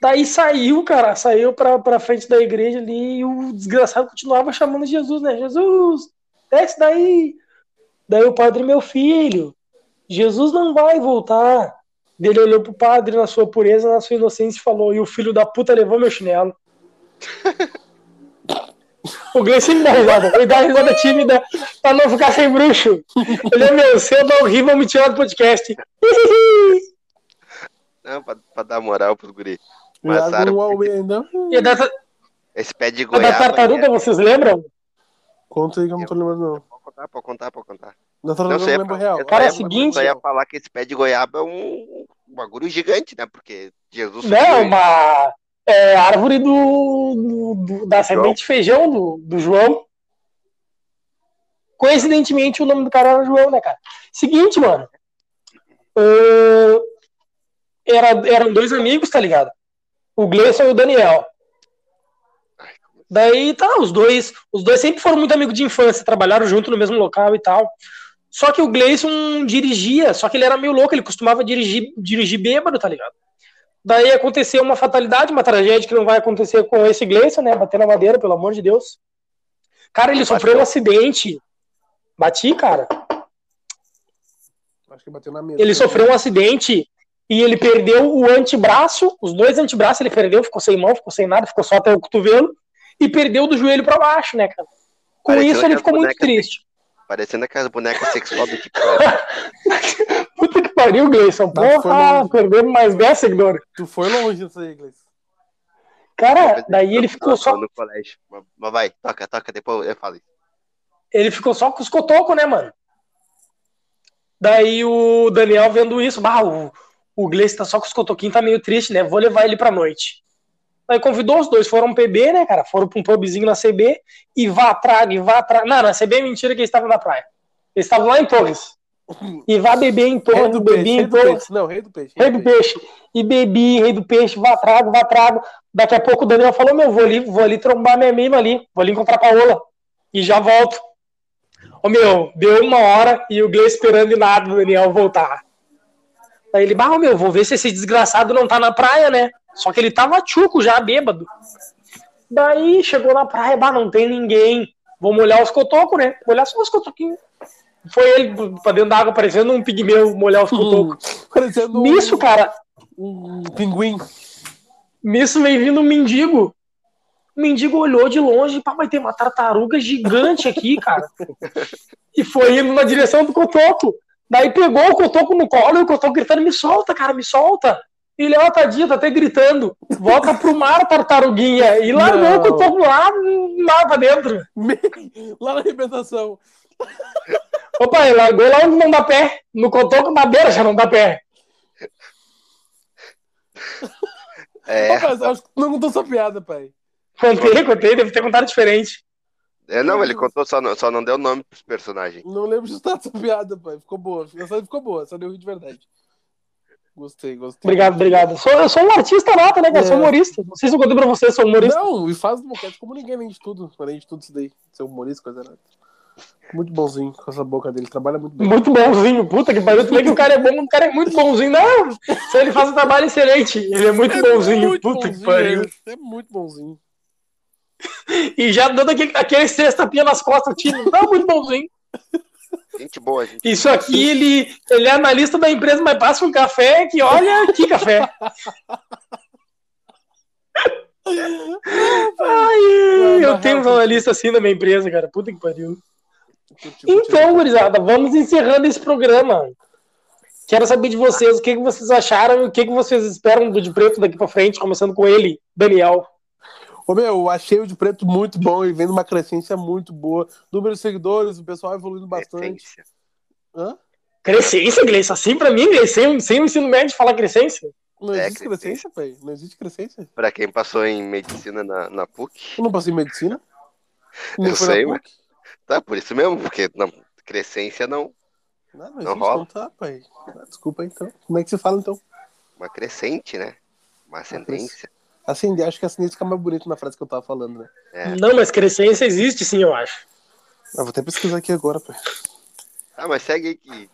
Speaker 3: Daí saiu, cara, saiu pra, pra frente da igreja ali e o desgraçado continuava chamando Jesus, né? Jesus, desce daí. Daí o padre, meu filho, Jesus não vai voltar. Ele olhou pro padre na sua pureza, na sua inocência e falou: e o filho da puta levou meu chinelo. [LAUGHS] O Gleice sempre dá risada. Ele dá risada tímida pra não ficar sem bruxo. Ele é meu, se eu não rir, vão me tirar do podcast.
Speaker 1: Não, pra, pra dar moral pros guri.
Speaker 2: Aumento.
Speaker 3: E da,
Speaker 1: esse pé de
Speaker 3: da
Speaker 1: goiaba.
Speaker 3: tartaruga,
Speaker 1: aí
Speaker 3: vocês lembram?
Speaker 2: Conta aí que eu não tô lembrando, não.
Speaker 1: é- Pode contar, pode contar, pode contar.
Speaker 2: Da
Speaker 1: Não
Speaker 2: tartaruga eu
Speaker 1: sei,
Speaker 2: não lembro real.
Speaker 1: eu
Speaker 3: Cara,
Speaker 1: só
Speaker 3: é
Speaker 1: ia-
Speaker 3: o seguinte-
Speaker 1: só ia falar que esse pé de goiaba é um, um bagulho gigante, né? Porque Jesus.
Speaker 3: Não, uma é, árvore do, do- do- da semente de feijão do, do João. Coincidentemente, o nome do cara era João, né, cara? Seguinte, mano. Ahn, era, eram dois amigos, tá ligado? O Gleison e o Daniel. Daí tá, os dois, os dois sempre foram muito amigos de infância, trabalharam junto no mesmo local e tal. Só que o Gleison dirigia, só que ele era meio louco, ele costumava dirigir, dirigir bêbado, tá ligado? Daí aconteceu uma fatalidade, uma tragédia que não vai acontecer com esse Gleison, né? Bater na madeira, pelo amor de Deus. Cara, ele sofreu um acidente. Bati, cara.
Speaker 2: Acho que bateu na mesa.
Speaker 3: Ele sofreu um acidente e ele perdeu o antebraço, os dois antebraços ele perdeu, ficou sem mão, ficou sem nada, ficou só até o cotovelo e perdeu do joelho pra baixo, né, cara? Com isso ele
Speaker 1: aquelas
Speaker 3: ficou muito triste.
Speaker 1: Parecendo aquelas bonecas sexuais do tipo.
Speaker 3: Puta que pariu, Gleison.
Speaker 2: Tá,
Speaker 3: Porra, perdemos mais 10 seguidores.
Speaker 2: Tu foi longe nisso aí, Gleice.
Speaker 3: Cara, daí ele ficou só,
Speaker 1: no colégio. Mas- Mas vai, toca, toca, depois eu falo isso.
Speaker 3: ele ficou só com os cotocos, né, mano? Daí o Daniel vendo isso, bah, o, o Gleice tá só com os cotoquinhos, tá meio triste, né? Vou levar ele pra noite. Daí convidou os dois, foram PB, né, cara? Foram pra um pubzinho na CB e vá, traga, e vá, traga. Não, na CB é mentira que eles estavam na praia. Eles estavam lá em Torres. E vá beber em
Speaker 2: Rei
Speaker 3: Torres, bebi
Speaker 2: peixe,
Speaker 3: em
Speaker 2: rei do
Speaker 3: Torres.
Speaker 2: peixe. Não, rei do peixe.
Speaker 3: Rei do peixe. E bebi, rei do peixe, vá trago, vá trago. Daqui a pouco o Daniel falou: Meu, vou ali, vou ali trombar minha mima ali, vou ali encontrar a Paola. E já volto. Ô meu, deu uma hora e o Gleice esperando e nada o Daniel voltar. Aí ele, bah, meu, vou ver se esse desgraçado não tá na praia, né? Só que ele tava tchuco já, bêbado. Daí chegou na praia, bah, não tem ninguém. Vou molhar os cotocos, né? Molhar só os cotoquinhos. Foi ele pra dentro da água, parecendo um pigmeu, molhar os cotocos. [LAUGHS]
Speaker 2: Parecendo um,
Speaker 3: Nisso, cara,
Speaker 2: um pinguim.
Speaker 3: Nisso vem vindo um mendigo. O mendigo olhou de longe, pá, mas tem uma tartaruga gigante aqui, cara. [LAUGHS] E foi indo na direção do cotoco. Daí pegou o cotoco no colo e o cotoco gritando: Me solta, cara, me solta. E ele, ó, tadinho, tá até gritando. Volta pro mar, tartaruguinha. E largou
Speaker 2: Não.
Speaker 3: o cotoco lá, mar pra dentro.
Speaker 2: Lá na arrebentação.
Speaker 3: Opa, ele largou lá onde não dá pé. No cotoco na beira já não dá pé.
Speaker 1: É,
Speaker 2: Rapaz, acho que tu não contou essa piada, pai.
Speaker 3: Contei, contei, deve ter contado diferente.
Speaker 1: é, não, ele contou, só não, só não deu nome pros personagens.
Speaker 2: Não lembro de estar essa piada, pai. Ficou boa. Essa aí ficou boa. Essa deu de verdade. Gostei, gostei.
Speaker 3: Obrigado, obrigado. Sou, eu sou um artista nata, né, cara?
Speaker 2: É.
Speaker 3: Sou humorista. Não sei se eu contei pra você, sou humorista.
Speaker 2: Não, e faz boquete como ninguém, além de tudo. Além de tudo isso daí. Ser humorista, coisa nada. Muito bonzinho com essa boca dele. Trabalha muito bem.
Speaker 3: Muito bonzinho, puta que pariu. Tu vê que o cara é bom, o cara é muito bonzinho. Não, se ele faz um trabalho excelente, ele é muito bonzinho.
Speaker 2: muito
Speaker 3: puta que
Speaker 2: bonzinho,
Speaker 3: pariu.
Speaker 2: É, é muito bonzinho.
Speaker 3: E já dando aquele, aquele seis tapinha nas costas, tio. Não, muito bonzinho.
Speaker 1: Gente boa, gente.
Speaker 3: Isso aqui, ele, ele é analista da empresa, mas passa um café que olha que café. [LAUGHS] Ai, eu tenho um analista assim na minha empresa, cara. Puta que pariu. Então, gurizada, vamos encerrando esse programa. Quero saber de vocês o que, que vocês acharam e o que, que vocês esperam do de preto daqui pra frente, começando com ele, Daniel.
Speaker 2: Ô, meu, eu achei o de preto muito bom e vem numa crescência muito boa. Número de seguidores, o pessoal evoluindo bastante.
Speaker 1: Essência.
Speaker 2: Hã?
Speaker 3: Crescência, Gleice, assim pra mim, Gleice, sem, sem o ensino médio falar crescência.
Speaker 2: Não
Speaker 1: É,
Speaker 2: existe
Speaker 1: crescência.
Speaker 2: crescência, pai. Não existe crescência.
Speaker 1: Pra quem passou em medicina na, na PUC,
Speaker 2: Eu não passei em medicina.
Speaker 1: Eu
Speaker 2: foi na
Speaker 1: sei,
Speaker 2: PUC.
Speaker 1: tá, por isso mesmo, porque não, crescência não,
Speaker 2: Não, não
Speaker 1: Não rola.
Speaker 2: não tá, pai. Ah, Desculpa então. Como é que você fala então?
Speaker 1: uma crescente, né? Uma ascendência.
Speaker 2: Acender, acho que ascendência fica mais bonito na frase que eu tava falando, né?
Speaker 1: É.
Speaker 3: Não, mas crescência existe sim, eu acho.
Speaker 2: Ah, vou até pesquisar aqui agora, pai.
Speaker 1: Ah, mas segue aí que.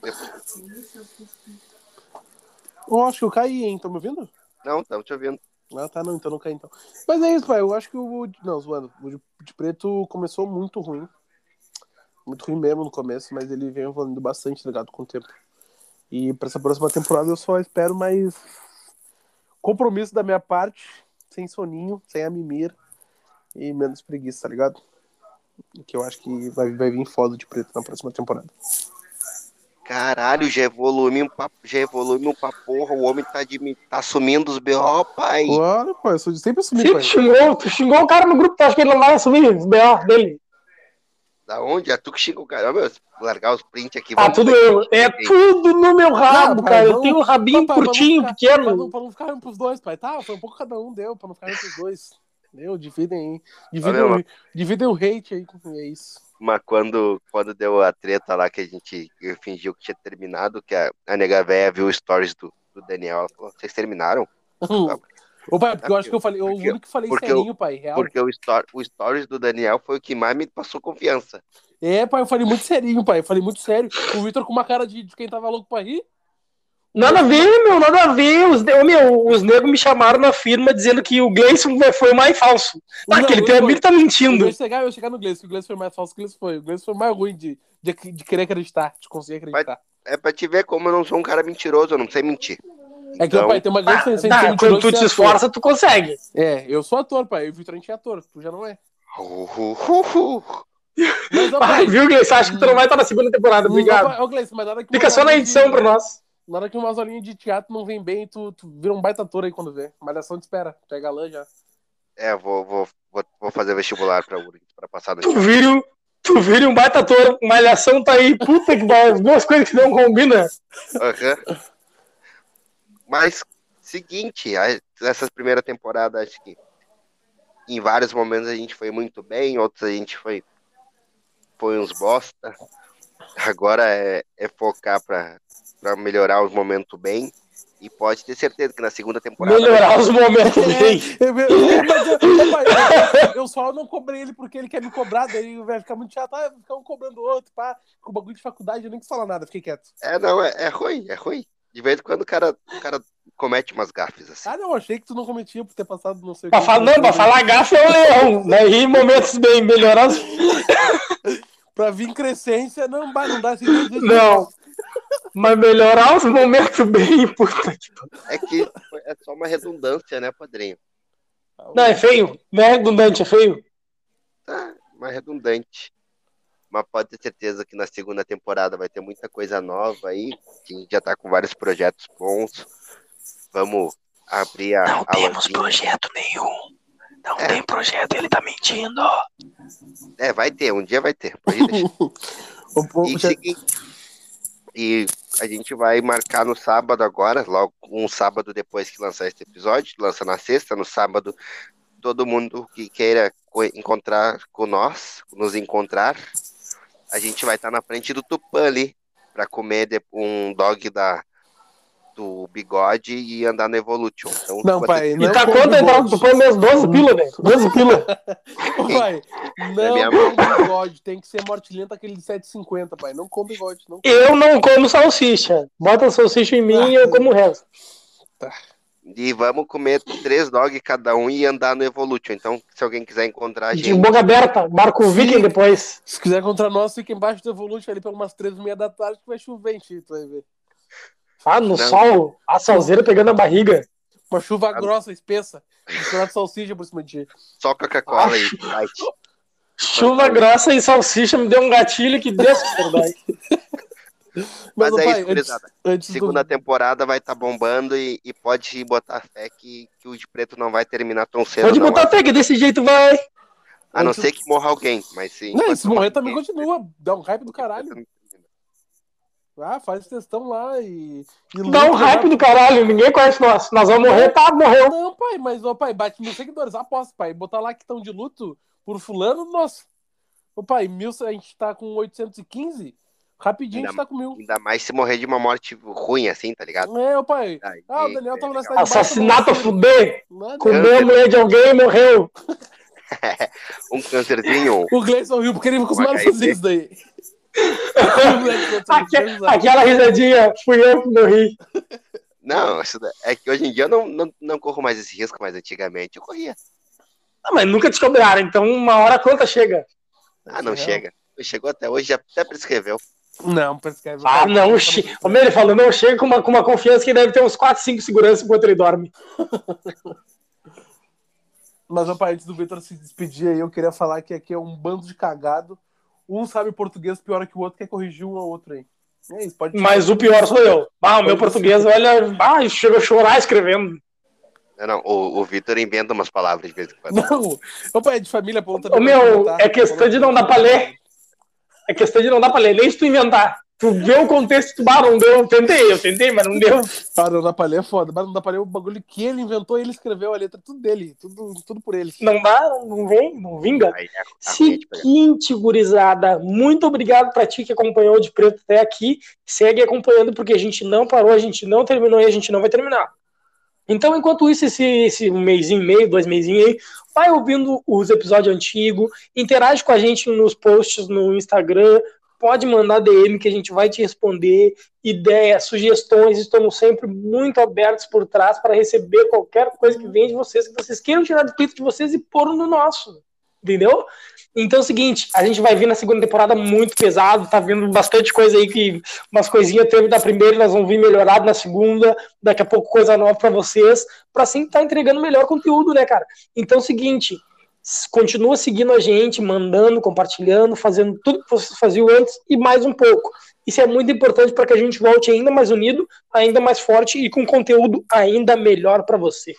Speaker 2: Eu acho que eu caí, hein? Tá me ouvindo?
Speaker 1: Não, tamo te ouvindo.
Speaker 2: Ah, tá, não, então não caí então. Mas é isso, pai. Eu acho que o. Não, zoando. O de- de preto começou muito ruim. Muito ruim mesmo no começo, mas ele vem evoluindo bastante, tá ligado? Com o tempo. E pra essa próxima temporada eu só espero mais compromisso da minha parte, sem soninho, sem a mimir e menos preguiça, tá ligado? Que eu acho que vai, vai vir foda de preto na próxima temporada.
Speaker 1: Caralho, já evoluiu pra, já evoluiu pra porra. O homem tá, de, tá assumindo os B.O., pai.
Speaker 2: Olha, pai, eu sou de sempre assumir,
Speaker 3: Sim, tu
Speaker 2: pai.
Speaker 3: xingou, tu xingou o cara no grupo, tu acha que ele não vai assumir os B.O. dele?
Speaker 1: Da onde? É tu que xinga o cara. Ó, meu, largar os prints aqui.
Speaker 3: Ah, tudo eu. É tudo no meu rabo,
Speaker 2: pai,
Speaker 3: cara. Eu tenho um rabinho
Speaker 2: Papai,
Speaker 3: curtinho,
Speaker 2: pra não ficar- Pra
Speaker 3: pequeno.
Speaker 2: não, pra não ficar ruim pros dois, pai. Tá, foi um pouco cada um, deu, pra não ficar pros dois. Deu, dividem aí. Dividem,
Speaker 1: Valeu,
Speaker 2: o, dividem o hate aí, é isso.
Speaker 1: Mas quando, quando deu a treta lá que a gente fingiu que tinha terminado, que a, a nega véia viu os stories do, do Daniel, ela falou, vocês terminaram? [LAUGHS]
Speaker 2: Ô, pai, porque eu acho que eu falei, eu
Speaker 1: Porque-
Speaker 2: único que falei serinho, pai, real.
Speaker 1: Porque o, story, o stories do Daniel foi o que mais me passou confiança.
Speaker 2: É, pai, eu falei muito serinho, pai, eu falei muito sério. O Victor com uma cara de, de quem tava louco pra rir.
Speaker 3: Nada a ver, meu, nada a ver. Os, meu, os negros me chamaram na firma dizendo que o Gleison foi o mais falso. Ah,
Speaker 2: Não,
Speaker 3: aquele
Speaker 2: eu-
Speaker 3: teu amigo tá
Speaker 2: Eu
Speaker 3: mentindo.
Speaker 2: ia chegar, eu ia chegar no Gleice, que o Gleice foi mais falso que o Gleice foi. O Gleice foi mais ruim de, de, de querer acreditar, de conseguir acreditar.
Speaker 1: É pra te ver como eu não sou um cara mentiroso, eu não sei mentir.
Speaker 2: É que,
Speaker 1: Então,
Speaker 2: pai, tem uma grande
Speaker 3: Ah,
Speaker 2: diferença
Speaker 3: tá, quando tu te
Speaker 2: ser ator.
Speaker 3: esforça, tu consegue.
Speaker 2: É, eu sou ator, pai. E o Victor a gente é ator, tu já não é.
Speaker 1: Uh, uh, uh.
Speaker 2: Mas, ó, pai,
Speaker 3: viu, Gleice? Acho que tu não vai estar na segunda temporada.
Speaker 2: Hum,
Speaker 3: Obrigado.
Speaker 2: Ô, Gleice, mas nada que
Speaker 3: Fica só na edição
Speaker 2: de-
Speaker 3: pra nós.
Speaker 2: Na hora que umas aulinhas de teatro não vem bem, tu, tu vira um baita ator aí quando vê. Malhação te espera. Tu é galã já.
Speaker 1: É, vou, vou, vou, vou fazer vestibular pra pra passar no
Speaker 3: Tu vira, tu vira um baita ator, malhação tá aí, puta que pariu, as duas coisas que não combinam.
Speaker 1: Aham. Mas, seguinte, essa primeira temporada, acho que em vários momentos a gente foi muito bem, outros a gente foi, foi uns bosta. Agora é, é focar pra, pra melhorar os momentos bem. E pode ter certeza que na segunda temporada.
Speaker 3: Melhorar os momentos bem.
Speaker 2: É, eu- eu- só não cobrei ele porque ele quer me cobrar, daí vai ficar muito chato, ah, vai ficar um cobrando o outro, pá. Com o bagulho de faculdade, eu nem quis falar nada, fiquei quieto.
Speaker 1: É, não, é, é ruim, é ruim. De vez em quando o cara, o cara comete umas gafes assim.
Speaker 2: Ah, não, achei que tu não cometia por ter passado não sei o que.
Speaker 3: falar, não, pra falar gafe é o leão. Daí momentos bem melhorados. [LAUGHS]
Speaker 2: Pra vir crescência, não, vai, não dá assim.
Speaker 3: Não. Mas melhorar os momentos bem, [LAUGHS] pariu.
Speaker 1: É que é só uma redundância, né, padrinho?
Speaker 3: Não, é feio. Não é redundante, é feio.
Speaker 1: Tá, mais redundante. Mas pode ter certeza que na segunda temporada vai ter muita coisa nova aí. Que a gente já tá com vários projetos bons. Vamos abrir a.
Speaker 4: Não
Speaker 1: a
Speaker 4: temos
Speaker 1: lojinha.
Speaker 4: projeto nenhum. Não
Speaker 1: É.
Speaker 4: tem projeto, ele tá mentindo.
Speaker 1: É, vai ter, um dia vai ter. [LAUGHS] E,
Speaker 2: já-
Speaker 1: seguinte, e a gente vai marcar no sábado agora, logo um sábado depois que lançar esse episódio, lança na sexta, no sábado, todo mundo que queira co- encontrar com nós, nos encontrar, a gente vai estar na frente do Tupã ali, para comer um dog da, do bigode e andar no Evolution. Então,
Speaker 2: Não,
Speaker 1: vai
Speaker 2: pai,
Speaker 1: ter-
Speaker 3: E
Speaker 2: não
Speaker 3: tá
Speaker 2: come
Speaker 3: quanto a entrada
Speaker 2: bigode.
Speaker 3: do pão mesmo? 12 pila, velho. [LAUGHS] 12 pila.
Speaker 2: Pai, [LAUGHS] não come bigode, tem que ser morte lenta aquele de 7,50, pai. Não come bigode, não.
Speaker 3: Eu não como salsicha. Bota salsicha em mim e eu como o resto.
Speaker 1: E vamos comer três dogs cada um e andar no Evolution. Então, se alguém quiser encontrar a
Speaker 3: De
Speaker 1: gente,
Speaker 3: boca aberta, marca o Viking depois.
Speaker 2: Se quiser contra nós, fica embaixo do Evolution ali pelas umas 3 e meia da tarde que vai chover, hein, Tito, tu vai ver.
Speaker 3: Ah, no
Speaker 1: Não.
Speaker 3: sol, a salzeira pegando a barriga.
Speaker 2: Uma chuva
Speaker 1: Ah.
Speaker 2: grossa, espessa. Misturado salsicha por cima de ti.
Speaker 1: só Coca-Cola e light.
Speaker 3: Chuva grossa e salsicha me deu um gatilho que desce, verdade. [LAUGHS]
Speaker 1: Mas
Speaker 2: ô,
Speaker 1: é
Speaker 2: pai,
Speaker 1: isso, gurizada.
Speaker 2: antes
Speaker 1: Segunda
Speaker 2: do...
Speaker 1: temporada vai estar bombando e, e pode botar fé que, que o de preto não vai terminar tão cedo.
Speaker 3: Pode
Speaker 1: não.
Speaker 3: botar fé que desse jeito vai.
Speaker 1: A não ser que morra alguém, mas sim.
Speaker 2: Não, se morrer também continua. Dá um hype do caralho. Ah, faz textão lá e. e
Speaker 3: Dá um hype
Speaker 2: já-
Speaker 3: do caralho, ninguém conhece nós. Nós vamos morrer, tá, morreu.
Speaker 2: Não, pai, mas, ó, pai, bate mil seguidores, aposta, pai. Botar lá que estão de luto por fulano, nossa. Ô, pai, mil, a gente tá com 815, rapidinho a gente tá com mil.
Speaker 1: Ainda mais se morrer de uma morte ruim, assim, tá ligado?
Speaker 2: É, pai.
Speaker 1: Aí,
Speaker 2: Ah, o Daniel tava na
Speaker 1: é
Speaker 2: cidade
Speaker 3: Assassinato a
Speaker 2: tomou-
Speaker 3: fuder.
Speaker 2: Nada.
Speaker 3: Comeu a mulher de alguém e morreu. [LAUGHS]
Speaker 1: Um câncerzinho.
Speaker 2: O Gleison riu, porque ele ficou acostumado a
Speaker 1: HIV.
Speaker 2: fazer isso daí. [LAUGHS] O Gleison
Speaker 3: Aque-
Speaker 2: risado.
Speaker 3: Aquela risadinha, fui eu que morri.
Speaker 1: Não, é que hoje em dia eu não, não, não corro mais esse risco, mas antigamente eu corria.
Speaker 3: Ah, mas nunca te cobraram, então uma hora a conta chega.
Speaker 1: Ah, não
Speaker 2: Não.
Speaker 1: chega. Chegou até hoje, já até prescreveu.
Speaker 2: Não, prescreve.
Speaker 3: Ah, não, che... Como ele falou, não chega com uma, com uma confiança que deve ter uns 4, 5 seguranças enquanto ele dorme. [LAUGHS]
Speaker 2: Mas, pai, antes do Vitor se despedir aí, eu queria falar que aqui é um bando de cagado. Um sabe português pior que o outro, quer corrigir um ao outro aí. É isso, pode
Speaker 3: Mas o pior sou eu. Ah, o meu português, olha, ah, chega a chorar escrevendo.
Speaker 1: Não, não, o, o Vitor inventa umas palavras de vez em quando.
Speaker 2: Não, opa, é de família, pô.
Speaker 3: Ô, meu, é questão de não dar pra ler. É questão de não dar pra ler, nem se tu inventar. Tu vê o contexto, tu, bah, não deu. Eu tentei, eu tentei, mas não deu.
Speaker 2: Ah, não dá pra ler é foda. Mas não dá pra ler o bagulho que ele inventou, ele escreveu a letra, tudo dele, tudo, tudo por ele.
Speaker 3: Não dá, não vem, não vinga.
Speaker 1: Aí é a ruim de pegar.
Speaker 3: Seguinte, gurizada, muito obrigado pra ti que acompanhou de preto até aqui. Segue acompanhando porque a gente não parou, a gente não terminou e a gente não vai terminar. Então, enquanto isso, esse, esse mêsinho e meio, dois mêsinhos aí, vai ouvindo os episódios antigos, interage com a gente nos posts no Instagram, pode mandar DM que a gente vai te responder, ideias, sugestões, estamos sempre muito abertos por trás para receber qualquer coisa que venha de vocês, que vocês queiram tirar do peito de vocês e pôr no nosso, entendeu? Então é o seguinte, a gente vai vir na segunda temporada muito pesado, tá vindo bastante coisa aí que umas coisinhas teve da primeira, nós vamos vir melhorado na segunda, daqui a pouco coisa nova para vocês, para assim estar tá entregando melhor conteúdo, né, cara? Então é o seguinte, continua seguindo a gente, mandando, compartilhando, fazendo tudo que vocês faziam antes e mais um pouco. Isso é muito importante para que a gente volte ainda mais unido, ainda mais forte e com conteúdo ainda melhor para você.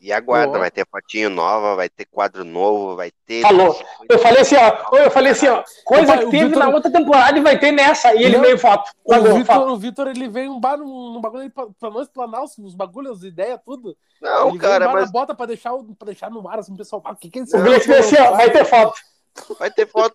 Speaker 1: E aguarda,
Speaker 2: Boa.
Speaker 1: vai ter fotinho nova, vai ter quadro novo, vai ter.
Speaker 3: Falou. Eu falei assim, ó, eu falei assim, ó, coisa que teve
Speaker 2: Vitor-
Speaker 3: na outra temporada e vai ter nessa. E ele
Speaker 2: Não.
Speaker 3: veio foto.
Speaker 2: O Vitor,
Speaker 3: foto.
Speaker 2: o Vitor, ele veio um bar num, num bagulho aí pra, pra nós planar os, os bagulhos, as ideias, tudo.
Speaker 1: Não,
Speaker 2: ele
Speaker 1: cara,
Speaker 2: veio um bar
Speaker 1: mas
Speaker 2: na bota pra deixar, pra deixar no ar, assim, o pessoal, ah, o que que é isso?
Speaker 3: Assim, ó, vai ter foto.
Speaker 1: vai ter foto.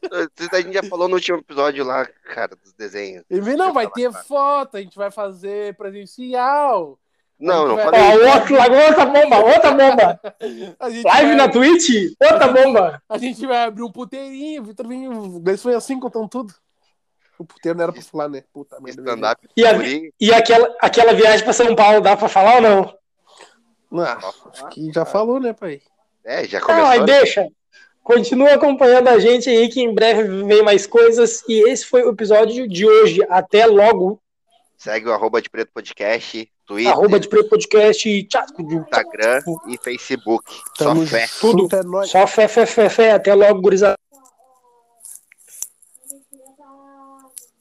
Speaker 1: A gente já falou no último episódio lá, cara, dos desenhos.
Speaker 2: Ele veio, não, vai
Speaker 1: falar,
Speaker 2: ter
Speaker 1: cara.
Speaker 2: foto, a gente vai fazer presencial.
Speaker 1: Não, não
Speaker 2: vai-
Speaker 3: Ó,
Speaker 1: falei.
Speaker 3: outro, outra bomba, outra bomba. [LAUGHS] Live
Speaker 2: vai,
Speaker 3: na Twitch, outra bomba.
Speaker 2: A gente vai abrir um puteirinho, Vitor veio, o Gleice foi assim, contando tudo. O puteiro não era pra falar, né? Puta merda.
Speaker 3: E, a- e aquela, aquela viagem pra São Paulo, dá pra falar ou não?
Speaker 2: Ah, acho que já falou, né, pai?
Speaker 1: É, já
Speaker 3: Não, aí
Speaker 1: começou.
Speaker 3: deixa. Continua acompanhando a gente aí, que em breve vem mais coisas. E esse foi o episódio de hoje. Até logo.
Speaker 1: Segue o arroba de Preto Podcast, Twitter,
Speaker 3: Arroba de Preto Podcast e tchau.
Speaker 1: Instagram e Facebook.
Speaker 2: Tamo
Speaker 1: Só fé.
Speaker 2: é nóis.
Speaker 3: Só fé, fé, fé, fé. Até logo, gurizada.